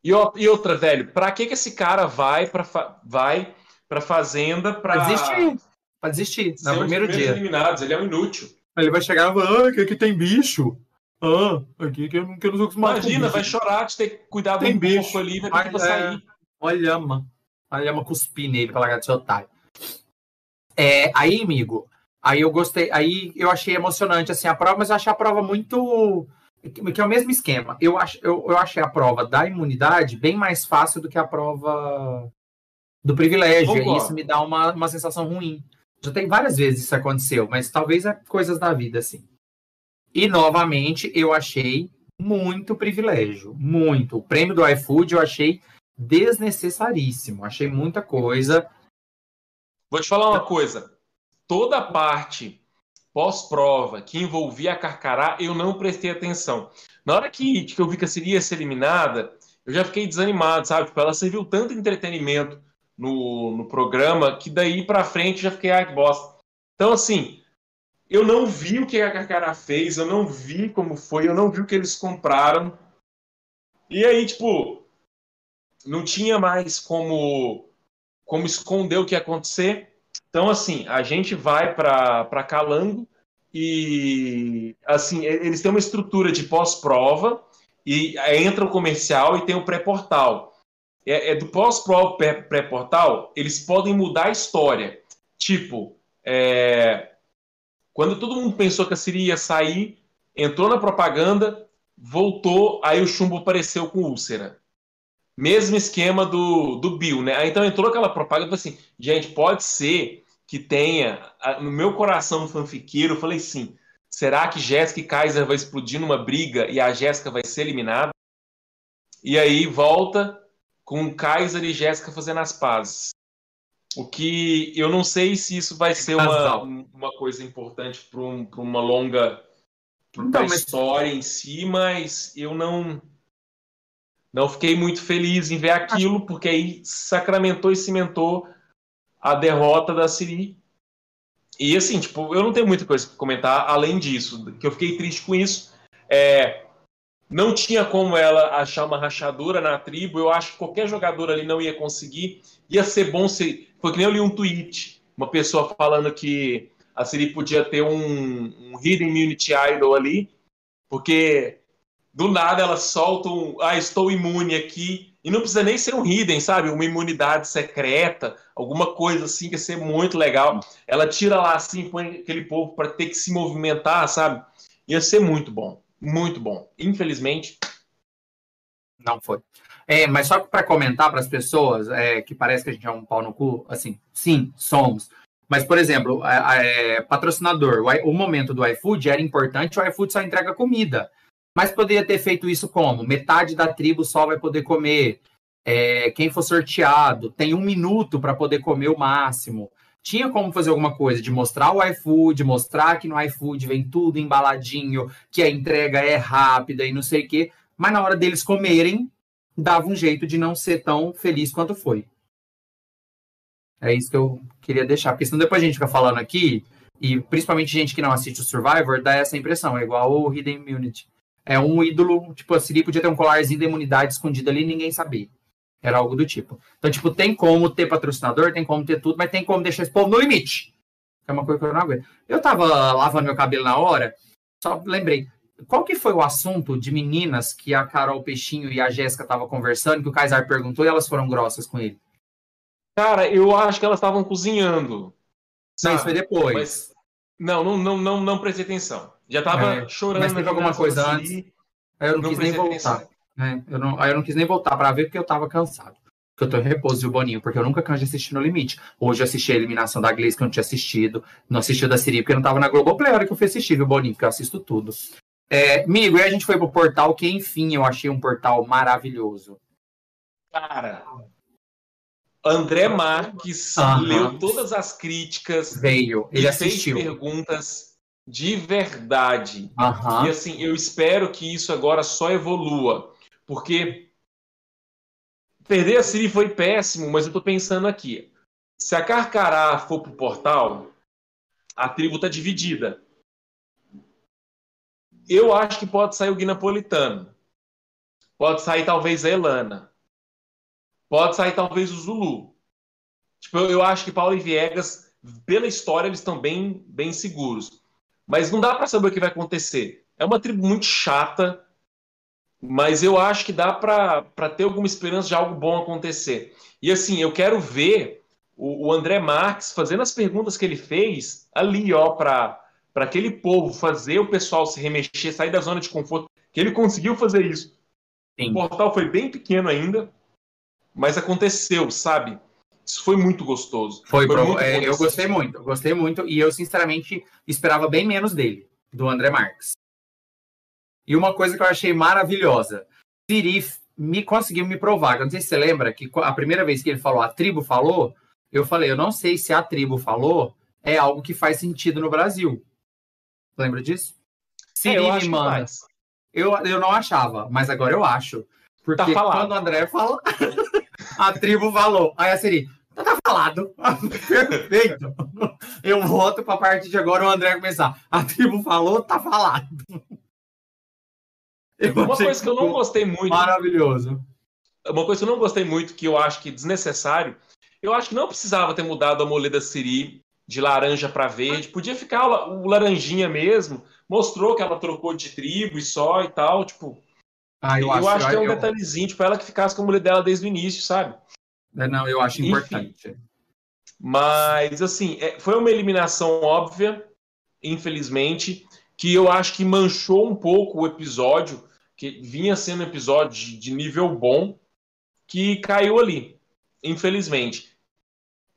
E, ó, e outra, velho, pra que que esse cara vai pra, fa... vai pra fazenda pra. Pra desistir. Pra desistir, no primeiro dia. eliminados, ele é um inútil. Aí ele vai chegar e falar, ah, aqui, aqui tem bicho. Ah, aqui que eu não quero os Imagina, vai chorar de ter cuidado tem um bicho. ali, vai ter que sair. Olha, ama. Olha, ama cuspir nele pra largar de seu otário. É, aí, amigo, aí eu gostei, aí eu achei emocionante assim a prova, mas eu achei a prova muito que é o mesmo esquema. Eu, ach, eu, eu achei a prova da imunidade bem mais fácil do que a prova do privilégio. E isso me dá uma, uma sensação ruim. Já tem várias vezes isso aconteceu, mas talvez é coisas da vida, assim. E, novamente, eu achei muito privilégio. Muito. O prêmio do iFood eu achei desnecessaríssimo. Achei muita coisa. Vou te falar uma coisa. Toda a parte pós-prova que envolvia a Carcará, eu não prestei atenção. Na hora que, que eu vi que a Siri ia ser eliminada, eu já fiquei desanimado, sabe? Tipo, ela serviu tanto entretenimento no, no programa, que daí para frente já fiquei, ah, que bosta. Então, assim, eu não vi o que a Carcará fez, eu não vi como foi, eu não vi o que eles compraram. E aí, tipo, não tinha mais como, como esconder o que ia acontecer. Então, assim, a gente vai para Calango e, assim, eles têm uma estrutura de pós-prova e entra o comercial e tem o pré-portal é, é do pós-prova pré-portal, eles podem mudar a história. Tipo, é, quando todo mundo pensou que a Siri ia sair, entrou na propaganda, voltou, aí o chumbo apareceu com úlcera. Mesmo esquema do, do Bill, né? Então entrou aquela propaganda assim, gente, pode ser que tenha, no meu coração fanfiqueiro, eu falei assim, será que Jéssica e Kaiser vai explodir numa briga e a Jéssica vai ser eliminada? E aí volta com Kaiser e Jéssica fazendo as pazes. O que eu não sei se isso vai ser uma, uma coisa importante para um, uma longa mas... história em si, mas eu não não fiquei muito feliz em ver aquilo, porque aí sacramentou e cimentou a derrota da Siri. E assim, tipo, eu não tenho muita coisa para comentar além disso, que eu fiquei triste com isso. É, não tinha como ela achar uma rachadura na tribo. Eu acho que qualquer jogador ali não ia conseguir. Ia ser bom se. Foi que nem eu li um tweet, uma pessoa falando que a Siri podia ter um, um Hidden Immunity Idol ali, porque do nada ela solta um. Ah, estou imune aqui. E não precisa nem ser um hidden, sabe? Uma imunidade secreta, alguma coisa assim que ia ser muito legal. Ela tira lá assim, põe aquele povo para ter que se movimentar, sabe? Ia ser muito bom. Muito bom. Infelizmente. Não foi. É, mas só para comentar para as pessoas é, que parece que a gente é um pau no cu, assim, sim, somos. Mas, por exemplo, é, patrocinador, o, o, momento do iFood era importante, o iFood só entrega comida. Mas poderia ter feito isso como? Metade da tribo só vai poder comer. É, quem for sorteado tem um minuto para poder comer o máximo. Tinha como fazer alguma coisa de mostrar o iFood, mostrar que no iFood vem tudo embaladinho, que a entrega é rápida e não sei o quê. Mas na hora deles comerem, dava um jeito de não ser tão feliz quanto foi. É isso que eu queria deixar, porque senão depois a gente fica falando aqui, e principalmente gente que não assiste o Survivor, dá essa impressão, é igual o Hidden Immunity. É um ídolo, tipo, a Siri podia ter um colarzinho de imunidade escondido ali e ninguém sabia. Era algo do tipo. Então, tipo, tem como ter patrocinador, tem como ter tudo, mas tem como deixar esse povo no limite. É uma coisa que eu não aguento. Eu tava lavando meu cabelo na hora, só lembrei. Qual que foi o assunto de meninas que a Carol Peixinho e a Jéssica estavam conversando, que o Kaysar perguntou e elas foram grossas com ele? Cara, eu acho que elas estavam cozinhando. Não, isso foi depois. Mas, não, não, não, não, não prestei atenção. Já tava é, chorando. Mas teve alguma coisa antes. Aí eu não, não quis nem voltar. Né? Eu não, aí eu não quis nem voltar para ver porque eu tava cansado. Porque eu tô em repouso e o Boninho, porque eu nunca canso de assistir no limite. Hoje eu assisti a eliminação da Gleice, que eu não tinha assistido. Não assisti da Siri, porque eu não tava na Globoplay a hora que eu fui assistir, viu, Boninho? Porque eu assisto tudo. É, Migo, e a gente foi pro portal, que enfim eu achei um portal maravilhoso. Cara, André Marques leu todas as críticas. Veio, ele assistiu. fez perguntas de verdade. E assim, eu espero que isso agora só evolua. Porque perder a Siri foi péssimo, mas eu tô pensando aqui. Se a Carcará for pro portal, a tribo tá dividida. Eu acho que pode sair o Gui Napolitano. Pode sair talvez a Elana. Pode sair talvez o Zulu. Tipo, eu acho que Paulo e Viegas, pela história, eles estão bem, bem seguros. Mas não dá para saber o que vai acontecer. É uma tribo muito chata, mas eu acho que dá para ter alguma esperança de algo bom acontecer. E assim, eu quero ver o, o André Marques fazendo as perguntas que ele fez ali, ó, para aquele povo fazer o pessoal se remexer, sair da zona de conforto, que ele conseguiu fazer isso. Sim. O portal foi bem pequeno ainda, mas aconteceu, sabe? Isso foi muito gostoso. Foi, foi muito é, eu gostei muito, eu gostei muito, e eu sinceramente esperava bem menos dele, do André Marques. E uma coisa que eu achei maravilhosa, Siri me conseguiu me provar, eu não sei se você lembra que a primeira vez que ele falou, a tribo falou, eu falei, eu não sei se a tribo falou é algo que faz sentido no Brasil. Lembra disso? Siri é, eu me manda. Eu, eu não achava, mas agora eu acho. Porque tá quando o André fala, [laughs] a tribo falou. Aí a Siri, tá, tá falado. [laughs] Perfeito. Eu voto para a partir de agora o André começar. A tribo falou, tá falado. Eu uma coisa que eu não gostei muito. Maravilhoso. Uma coisa que eu não gostei muito, que eu acho que desnecessário, eu acho que não precisava ter mudado a moleda Siri de laranja para verde. Podia ficar o laranjinha mesmo. Mostrou que ela trocou de tribo e só e tal. Tipo, ah, eu, eu acho, acho que é um eu... detalhezinho, tipo, ela que ficasse com a mulher dela desde o início, sabe? É, não, eu acho Enfim, importante. Mas, assim, é, foi uma eliminação óbvia, infelizmente, que eu acho que manchou um pouco o episódio, que vinha sendo um episódio de, nível bom, que caiu ali, infelizmente.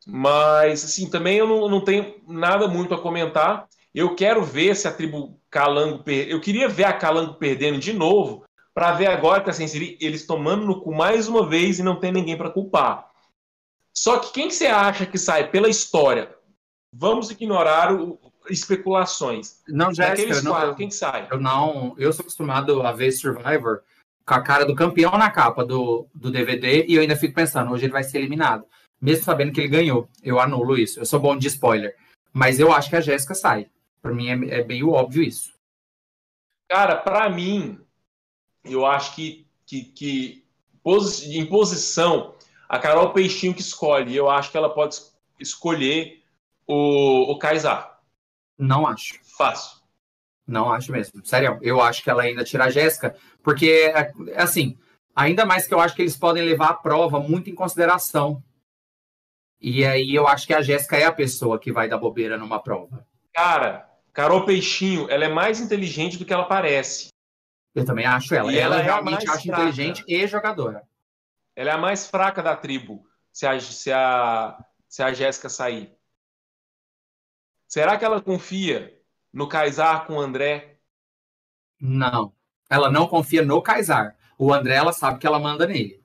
Mas, assim, também eu não, não tenho nada muito a comentar. Eu quero ver se a tribo Calango. Per... Eu queria ver a Calango perdendo de novo, para ver agora que assim, eles tomando no cu mais uma vez e não tem ninguém para culpar. Só que quem que você acha que sai pela história? Vamos ignorar o, especulações. Não, Jéssica, Daqueles quatro, quem que sai? Eu não, eu sou acostumado a ver Survivor com a cara do campeão na capa do, do DVD e eu ainda fico pensando, hoje ele vai ser eliminado. Mesmo sabendo que ele ganhou. Eu anulo isso. Eu sou bom de spoiler. Mas eu acho que a Jéssica sai. Para mim é, é meio óbvio isso. Cara, para mim, eu acho que, que, que em posição, a Carol Peixinho que escolhe. Eu acho que ela pode escolher o, o Kaysar. Não acho. Fácil. Não acho mesmo. Sério, eu acho que ela ainda tira a Jéssica, porque, é, é assim, ainda mais que eu acho que eles podem levar a prova muito em consideração. E aí eu acho que a Jéssica é a pessoa que vai dar bobeira numa prova. Cara, Carol Peixinho, ela é mais inteligente do que ela parece. Eu também acho ela. E ela, ela é realmente acho fraca. inteligente e jogadora. Ela é a mais fraca da tribo, se a, se a, se a Jéssica sair. Será que ela confia no Kaysar com o André? Não. Ela não confia no Kaysar. O André, ela sabe que ela manda nele.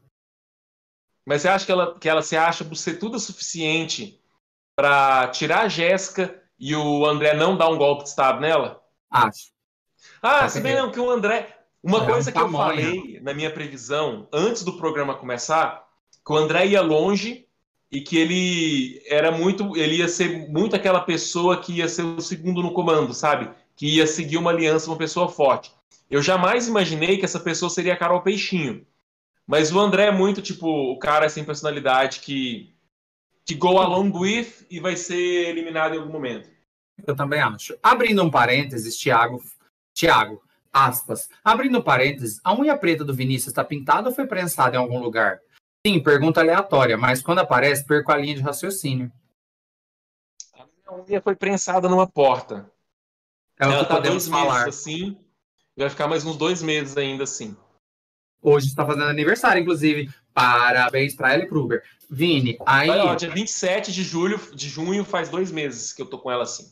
Mas você acha que ela, que ela se acha ser tudo suficiente para tirar a Jéssica e o André não dar um golpe de estado nela? Acho. Ah, se bem não, que o André. Uma é coisa um que eu falei na minha previsão, antes do programa começar, que o André ia longe e que ele era muito. Ele ia ser muito aquela pessoa que ia ser o segundo no comando, sabe? Que ia seguir uma aliança, uma pessoa forte. Eu jamais imaginei que essa pessoa seria a Carol Peixinho. Mas o André é muito, tipo, o cara sem personalidade que, que go along with e vai ser eliminado em algum momento. Eu também acho. Abrindo um parênteses, Thiago, Thiago, aspas. Abrindo um parênteses, a unha preta do Vinícius está pintada ou foi prensada em algum lugar? Sim, pergunta aleatória, mas quando aparece, perco a linha de raciocínio. A minha unha foi prensada numa porta. É o Ela que tá podemos falar. assim, vai ficar mais uns dois meses ainda assim. Hoje está fazendo aniversário, inclusive. Parabéns para ela e pro Uber. Vini, aí. Olha, ó, dia 27 de julho, de junho, faz dois meses que eu tô com ela assim.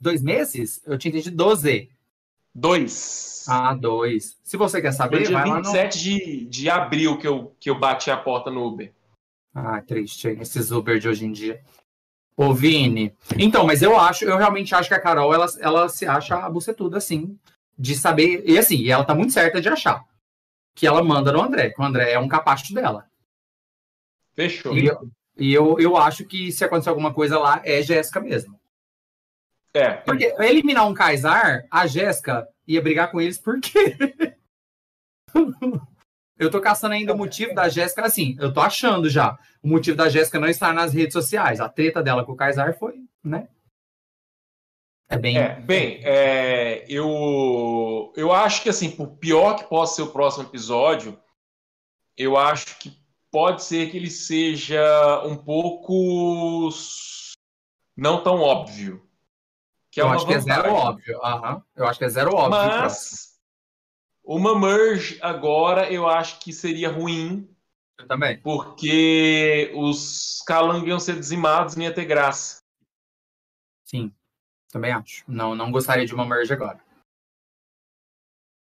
Dois meses? Eu tinha entendido 12. Dois. Ah, dois. Se você quer saber, Foi dia vai 27 no... de, de abril que eu, que eu bati a porta no Uber. Ah, triste, esses Uber de hoje em dia. Ô, Vini. Então, mas eu acho, eu realmente acho que a Carol, ela, ela se acha a bucetuda, assim, de saber. E assim, e ela tá muito certa de achar que ela manda no André, que o André é um capacho dela. Fechou. E, eu, e eu, eu acho que se acontecer alguma coisa lá, é Jéssica mesmo. É. Porque eliminar um Kaysar, a Jéssica ia brigar com eles por quê? [laughs] eu tô caçando ainda o motivo da Jéssica, assim, eu tô achando já. O motivo da Jéssica não estar nas redes sociais. A treta dela com o Kaysar foi, né? É bem. É, bem, é, eu, eu acho que, assim, por pior que possa ser o próximo episódio, eu acho que pode ser que ele seja um pouco não tão óbvio. Que é eu acho vantagem. que é zero óbvio. Uhum. Eu acho que é zero óbvio. Mas uma merge agora eu acho que seria ruim. Eu também. Porque os Calang iam ser dizimados, não ia ter graça. Sim. Também acho. Não, não gostaria de uma merge agora.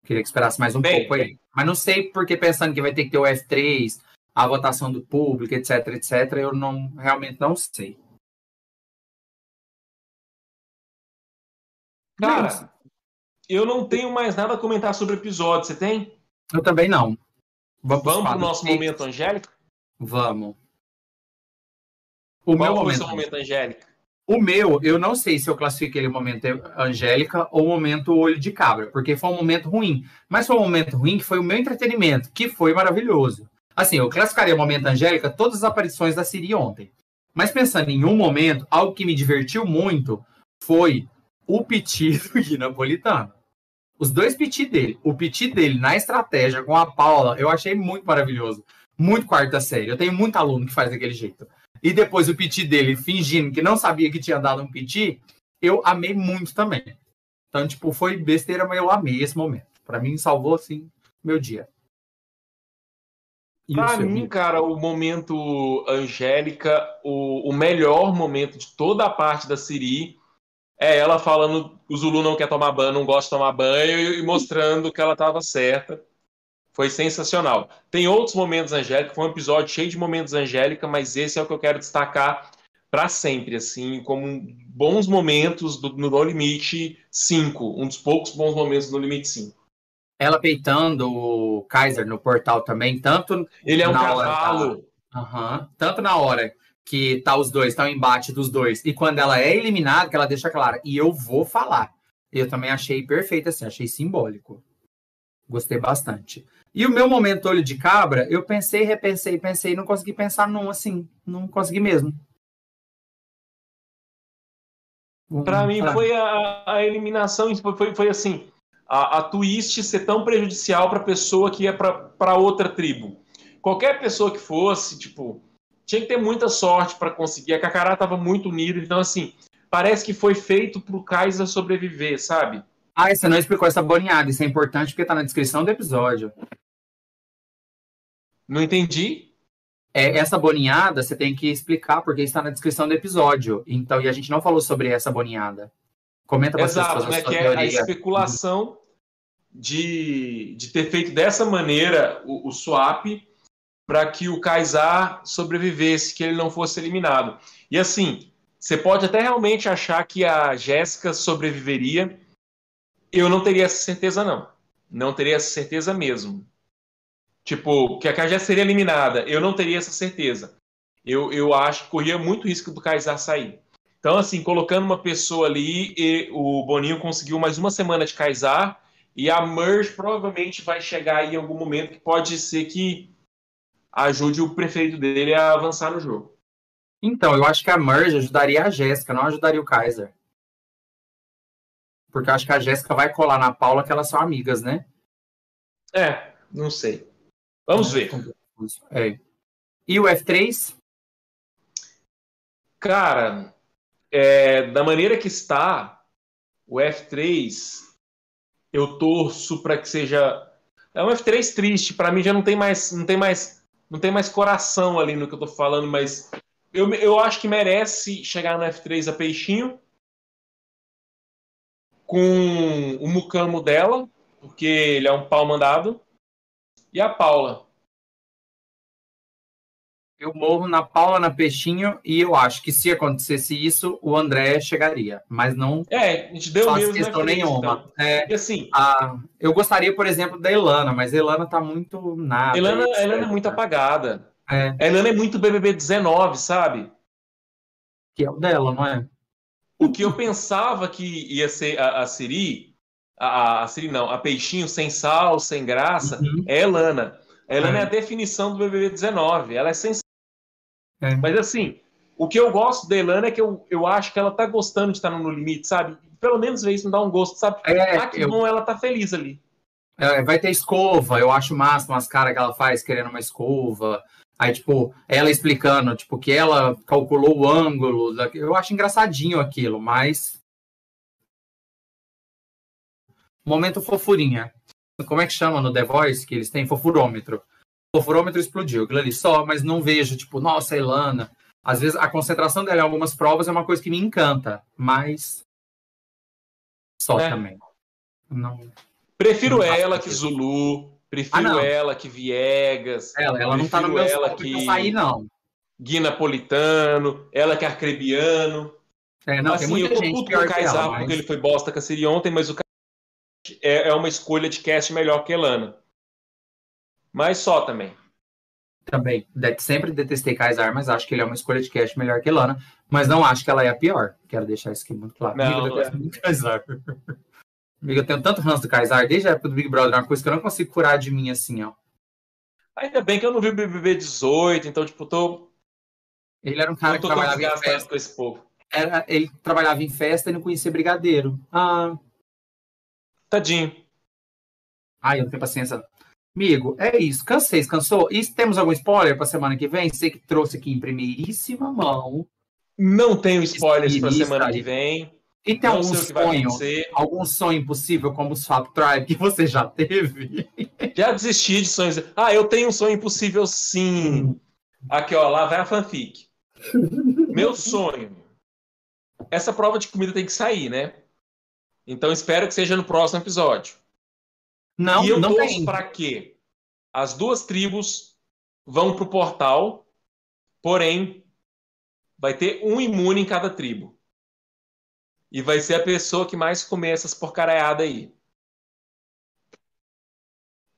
Queria que esperasse mais um Bem, pouco aí. Mas não sei porque pensando que vai ter que ter o F3, a votação do público, etc, etc, eu não realmente não sei. Cara, eu não tenho mais nada a comentar sobre o episódio. Você tem? Eu também não. Vamos, Vamos para o nosso momento Angélica? Vamos. O Qual meu momento, o seu momento Angélica? O meu, eu não sei se eu classifiquei ele momento Angélica ou momento Olho de Cabra, porque foi um momento ruim. Mas foi um momento ruim que foi o meu entretenimento, que foi maravilhoso. Assim, eu classificaria o momento Angélica todas as aparições da Siri ontem. Mas pensando em um momento, algo que me divertiu muito foi o piti do [laughs] Gui Napolitano. Os dois piti dele, o piti dele na estratégia com a Paula, eu achei muito maravilhoso. Muito quarta série. Eu tenho muito aluno que faz daquele jeito e depois o piti dele fingindo que não sabia que tinha dado um piti, eu amei muito também. Então, tipo, foi besteira, mas eu amei esse momento. Para mim, salvou, assim, meu dia. Pra mim, cara, o momento Angélica, o, o melhor momento de toda a parte da Siri é ela falando o Zulu não quer tomar banho, não gosta de tomar banho e mostrando que ela estava certa. Foi sensacional. Tem outros momentos Angélica, foi um episódio cheio de momentos Angélica, mas esse é o que eu quero destacar para sempre, assim, como bons momentos do, no No Limite 5, um dos poucos bons momentos no Limite 5. Ela peitando o Kaiser no portal também, tanto. Ele é um cavalo. Uhum, tanto na hora que tá os dois, tá o embate dos dois, e quando ela é eliminada, que ela deixa clara, e eu vou falar. Eu também achei perfeito assim, achei simbólico. Gostei bastante. E o meu momento olho de cabra, eu pensei, repensei, pensei, não consegui pensar num assim, não consegui mesmo. Para mim foi a, a eliminação, foi, foi, assim, a, a twist ser tão prejudicial para pessoa que é para outra tribo. Qualquer pessoa que fosse, tipo, tinha que ter muita sorte para conseguir. A Kakará estava muito unida, então assim, parece que foi feito para o Kaiser sobreviver, sabe? Ah, você não explicou essa bolinhada, isso é importante porque está na descrição do episódio. Não entendi. É, essa boninhada você tem que explicar porque está na descrição do episódio. Então, e a gente não falou sobre essa boninhada. Comenta para Exato, né? Que é a especulação de, de ter feito dessa maneira o, o swap para que o Kaysar sobrevivesse, que ele não fosse eliminado. E assim, você pode até realmente achar que a Jéssica sobreviveria. Eu não teria essa certeza, não. Não teria essa certeza mesmo. Tipo, que a Kajé seria eliminada. Eu não teria essa certeza. Eu, eu acho que corria muito risco do Kaysar sair. Então, assim, colocando uma pessoa ali, o Boninho conseguiu mais uma semana de Kaysar, e a Merge provavelmente vai chegar aí em algum momento que pode ser que ajude o preferido dele a avançar no jogo. Então, eu acho que a Merge ajudaria a Jéssica, não ajudaria o Kaiser. Porque eu acho que a Jéssica vai colar na Paula, que elas são amigas, né? É, não sei. Vamos ver. É. E o F3? Cara, é, da maneira que está, o F3, eu torço para que seja. É um F3 triste. Para mim já não tem mais, não tem mais, não tem mais coração ali no que eu tô falando, mas eu, eu acho que merece chegar no F3 a Peixinho com o Mucamo dela, porque ele é um pau mandado e a Paula. Eu morro na Paula, na Peixinho, e eu acho que se acontecesse isso, o André chegaria. Mas não é, a gente deu faz mesmo questão nenhuma. Então. É, e assim, a, eu gostaria, por exemplo, da Elana, mas a Elana tá muito nada. Elana, a Elana é muito apagada. É. A Elana é muito BBB 19, sabe? Que é o dela, não é? O que eu pensava que ia ser a, a Siri, a, a Siri não, a Peixinho sem sal, sem graça, uhum. é Elana. A Elana é. é a definição do BBB 19. Ela é sem é. Mas assim, o que eu gosto da Elana é que eu, eu acho que ela tá gostando de estar no limite, sabe? Pelo menos ver isso me dá um gosto, sabe? É, ah, que eu... bom, ela tá feliz ali. É, vai ter escova, eu acho massa as caras que ela faz querendo uma escova. Aí, tipo, ela explicando, tipo, que ela calculou o ângulo. Eu acho engraçadinho aquilo, mas Momento fofurinha. Como é que chama no The Voice que eles têm? Fofurômetro. O fofurômetro explodiu, aquilo ali só, mas não vejo, tipo, nossa, Ilana. Às vezes a concentração dela em algumas provas é uma coisa que me encanta, mas. Só é. também. Não. Prefiro não ela que Zulu. Prefiro ah, ela que Viegas. Ela, ela não tá no meu ela que sair, não. Gui Napolitano, ela que é Arcrebiano. É, não, assim, eu tô puto com o Kaysar mas... porque ele foi bosta com a Siri ontem, mas o é, é uma escolha de cast melhor que Elana. Mas só também. Também. Sempre detestei Kaysar, mas acho que ele é uma escolha de cast melhor que Elana. Mas não acho que ela é a pior. Quero deixar isso aqui muito claro. Não, Amiga, não é. Kaysar. Amiga, eu tenho tanto ranço do Kaysar desde a época do Big Brother, é uma coisa que eu não consigo curar de mim assim, ó. Ainda bem que eu não vi o BBB 18, então, tipo, tô. Ele era um cara que trabalhava em festa. com esse povo. Era, ele trabalhava em festa e não conhecia brigadeiro. Ah, Tadinho. Ai, eu não tenho paciência. Amigo, é isso. Cansei, cansou? E temos algum spoiler para semana que vem? Você que trouxe aqui em primeiríssima mão. Não tenho spoilers para semana que vem. E tem não algum sonho, algum sonho impossível como o Swap Tribe que você já teve? [laughs] Já desisti de sonhos. Ah, eu tenho um sonho impossível, sim. Aqui, ó, lá vai a fanfic. [laughs] Meu sonho. Essa prova de comida tem que sair, né? Então espero que seja no próximo episódio. Não, e eu não torço para que as duas tribos vão pro portal, porém vai ter um imune em cada tribo. E vai ser a pessoa que mais comer essas porcaraiadas aí.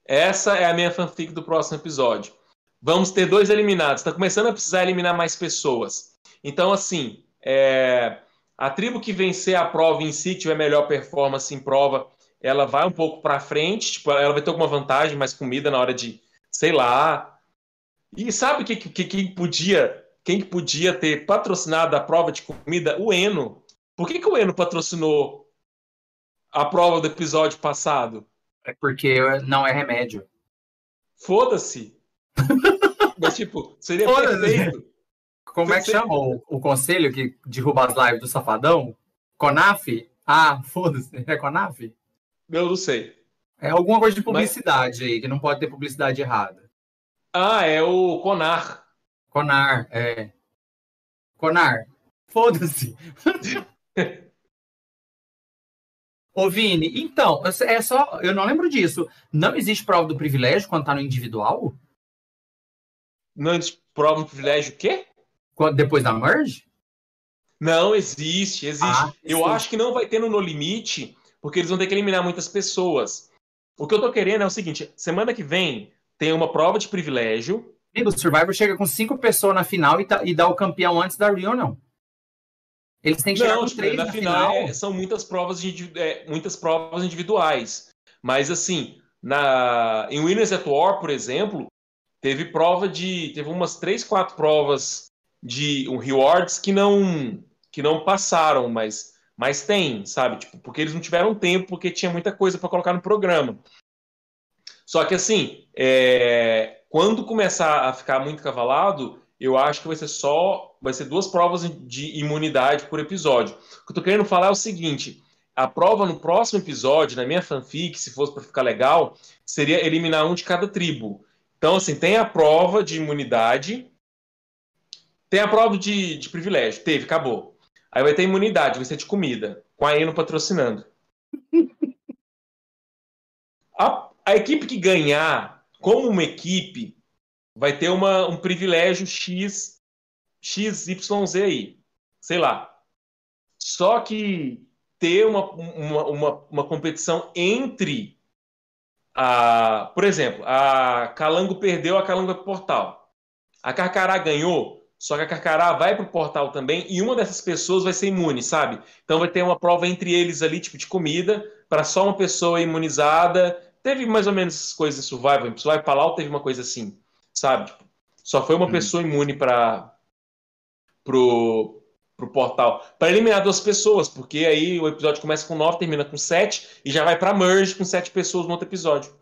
Essa é a minha fanfic do próximo episódio. Vamos ter dois eliminados. Está começando a precisar eliminar mais pessoas. Então, assim, é, a tribo que vencer a prova em si, tiver melhor performance em prova, ela vai um pouco para frente. Tipo, ela vai ter alguma vantagem, mais comida na hora de, sei lá. E sabe que, que, quem podia, quem podia ter patrocinado a prova de comida? O Eno. Por que, que o Eno patrocinou a prova do episódio passado? É porque não é remédio. Foda-se. [laughs] Mas, tipo, seria perfeito. Como é que Você- chama o, o conselho que derruba as lives do Safadão? Conaf? Ah, foda-se. É Conaf? Eu não sei. É alguma coisa de publicidade aí, que não pode ter publicidade errada. Ah, é o Conar. Conar, é. Conar, foda-se. [laughs] Ô, Vini, então, é só. Eu não lembro disso. Não existe prova do privilégio quando tá no individual? Não prova um privilégio o quê? Quando, depois da merge? Não, existe, existe. Ah, eu sim. acho que não vai ter no No Limite, porque eles vão ter que eliminar muitas pessoas. O que eu tô querendo é o seguinte: semana que vem tem uma prova de privilégio. O Survivor chega com cinco pessoas na final e, tá- e dá o campeão antes da Reunion. Eles têm que chegar Não, com tipo, três na na final final. é- são muitas provas, de, é, muitas provas individuais. Mas assim, na, em Winners at War, por exemplo, teve prova de. Teve umas três, quatro provas de um, rewards que não que não passaram, mas, mas tem, sabe? Tipo, porque eles não tiveram tempo, porque tinha muita coisa para colocar no programa. Só que assim, é, quando começar a ficar muito cavalado, eu acho que vai ser só. Vai ser duas provas de imunidade por episódio. O que eu tô querendo falar é o seguinte: a prova no próximo episódio, na minha fanfic, se fosse para ficar legal, seria eliminar um de cada tribo. Então, assim, tem a prova de imunidade, tem a prova de, de privilégio. Teve, acabou. Aí vai ter imunidade, vai ser de comida, com a Eno patrocinando. [laughs] A, a equipe que ganhar, como uma equipe, vai ter uma, um privilégio X, XYZ aí. Sei lá. Só que ter uma, uma, uma, uma competição entre a. Por exemplo, a Calango perdeu, a Calango vai pro portal. A Carcará ganhou, só que a Carcará vai pro portal também, e uma dessas pessoas vai ser imune, sabe? Então vai ter uma prova entre eles ali, tipo de comida, para só uma pessoa imunizada. Teve mais ou menos essas coisas em Survival. Em Survival Palau teve uma coisa assim, sabe? Tipo, só foi uma Hum. pessoa imune para pro, pro portal. Para eliminar duas pessoas, porque aí o episódio começa com nove, termina com sete, e já vai pra merge com sete pessoas no outro episódio.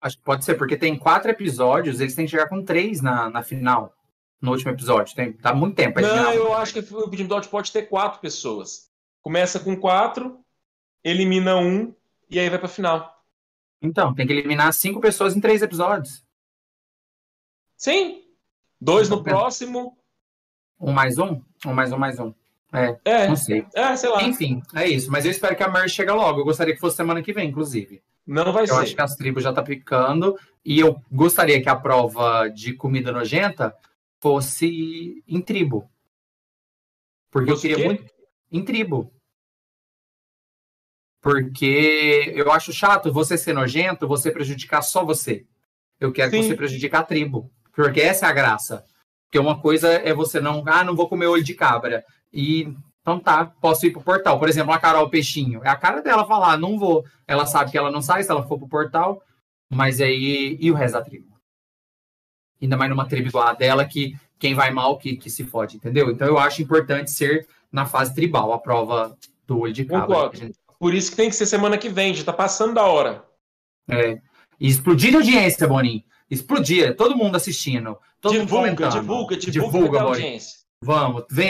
Acho que pode ser, porque tem quatro episódios, eles têm que chegar com três na, na final. No último episódio. Tem, dá muito tempo. Não, eliminar. eu acho que o episódio pode ter quatro pessoas. Começa com quatro, elimina um, e aí vai pra final. Então, tem que eliminar cinco pessoas em três episódios. Sim. Dois no Então, pera. próximo. Um mais um? Um mais um, mais um. É, É, não sei. é, sei lá. Enfim, é isso. Mas eu espero que a Merge chegue logo. Eu gostaria que fosse semana que vem, inclusive. Não vai Eu acho ser. que as tribos já tá picando. E eu gostaria que a prova de comida nojenta fosse em tribo. Porque eu queria quê? muito. Em tribo. Porque eu acho chato você ser nojento, você prejudicar só você. Eu quero que Sim. você prejudique a tribo. Porque essa é a graça. Porque uma coisa é você não. Ah, não vou comer olho de cabra. E. Então tá, posso ir pro portal. Por exemplo, a Carol Peixinho. É a cara dela falar, não vou. Ela sabe que ela não sai se ela for pro portal. Mas aí. E o resto da tribo? Ainda mais numa tribo igual a dela, que quem vai mal que, que se fode, entendeu? Então eu acho importante ser na fase tribal, a prova do olho de cabra. A gente- Por isso que tem que ser semana que vem, já tá passando da hora. É. E explodir de audiência, Boninho. Explodir, todo mundo assistindo. Todo mundo divulga, comentando. divulga, divulga, divulga Boninho. audiência. Vamos, vem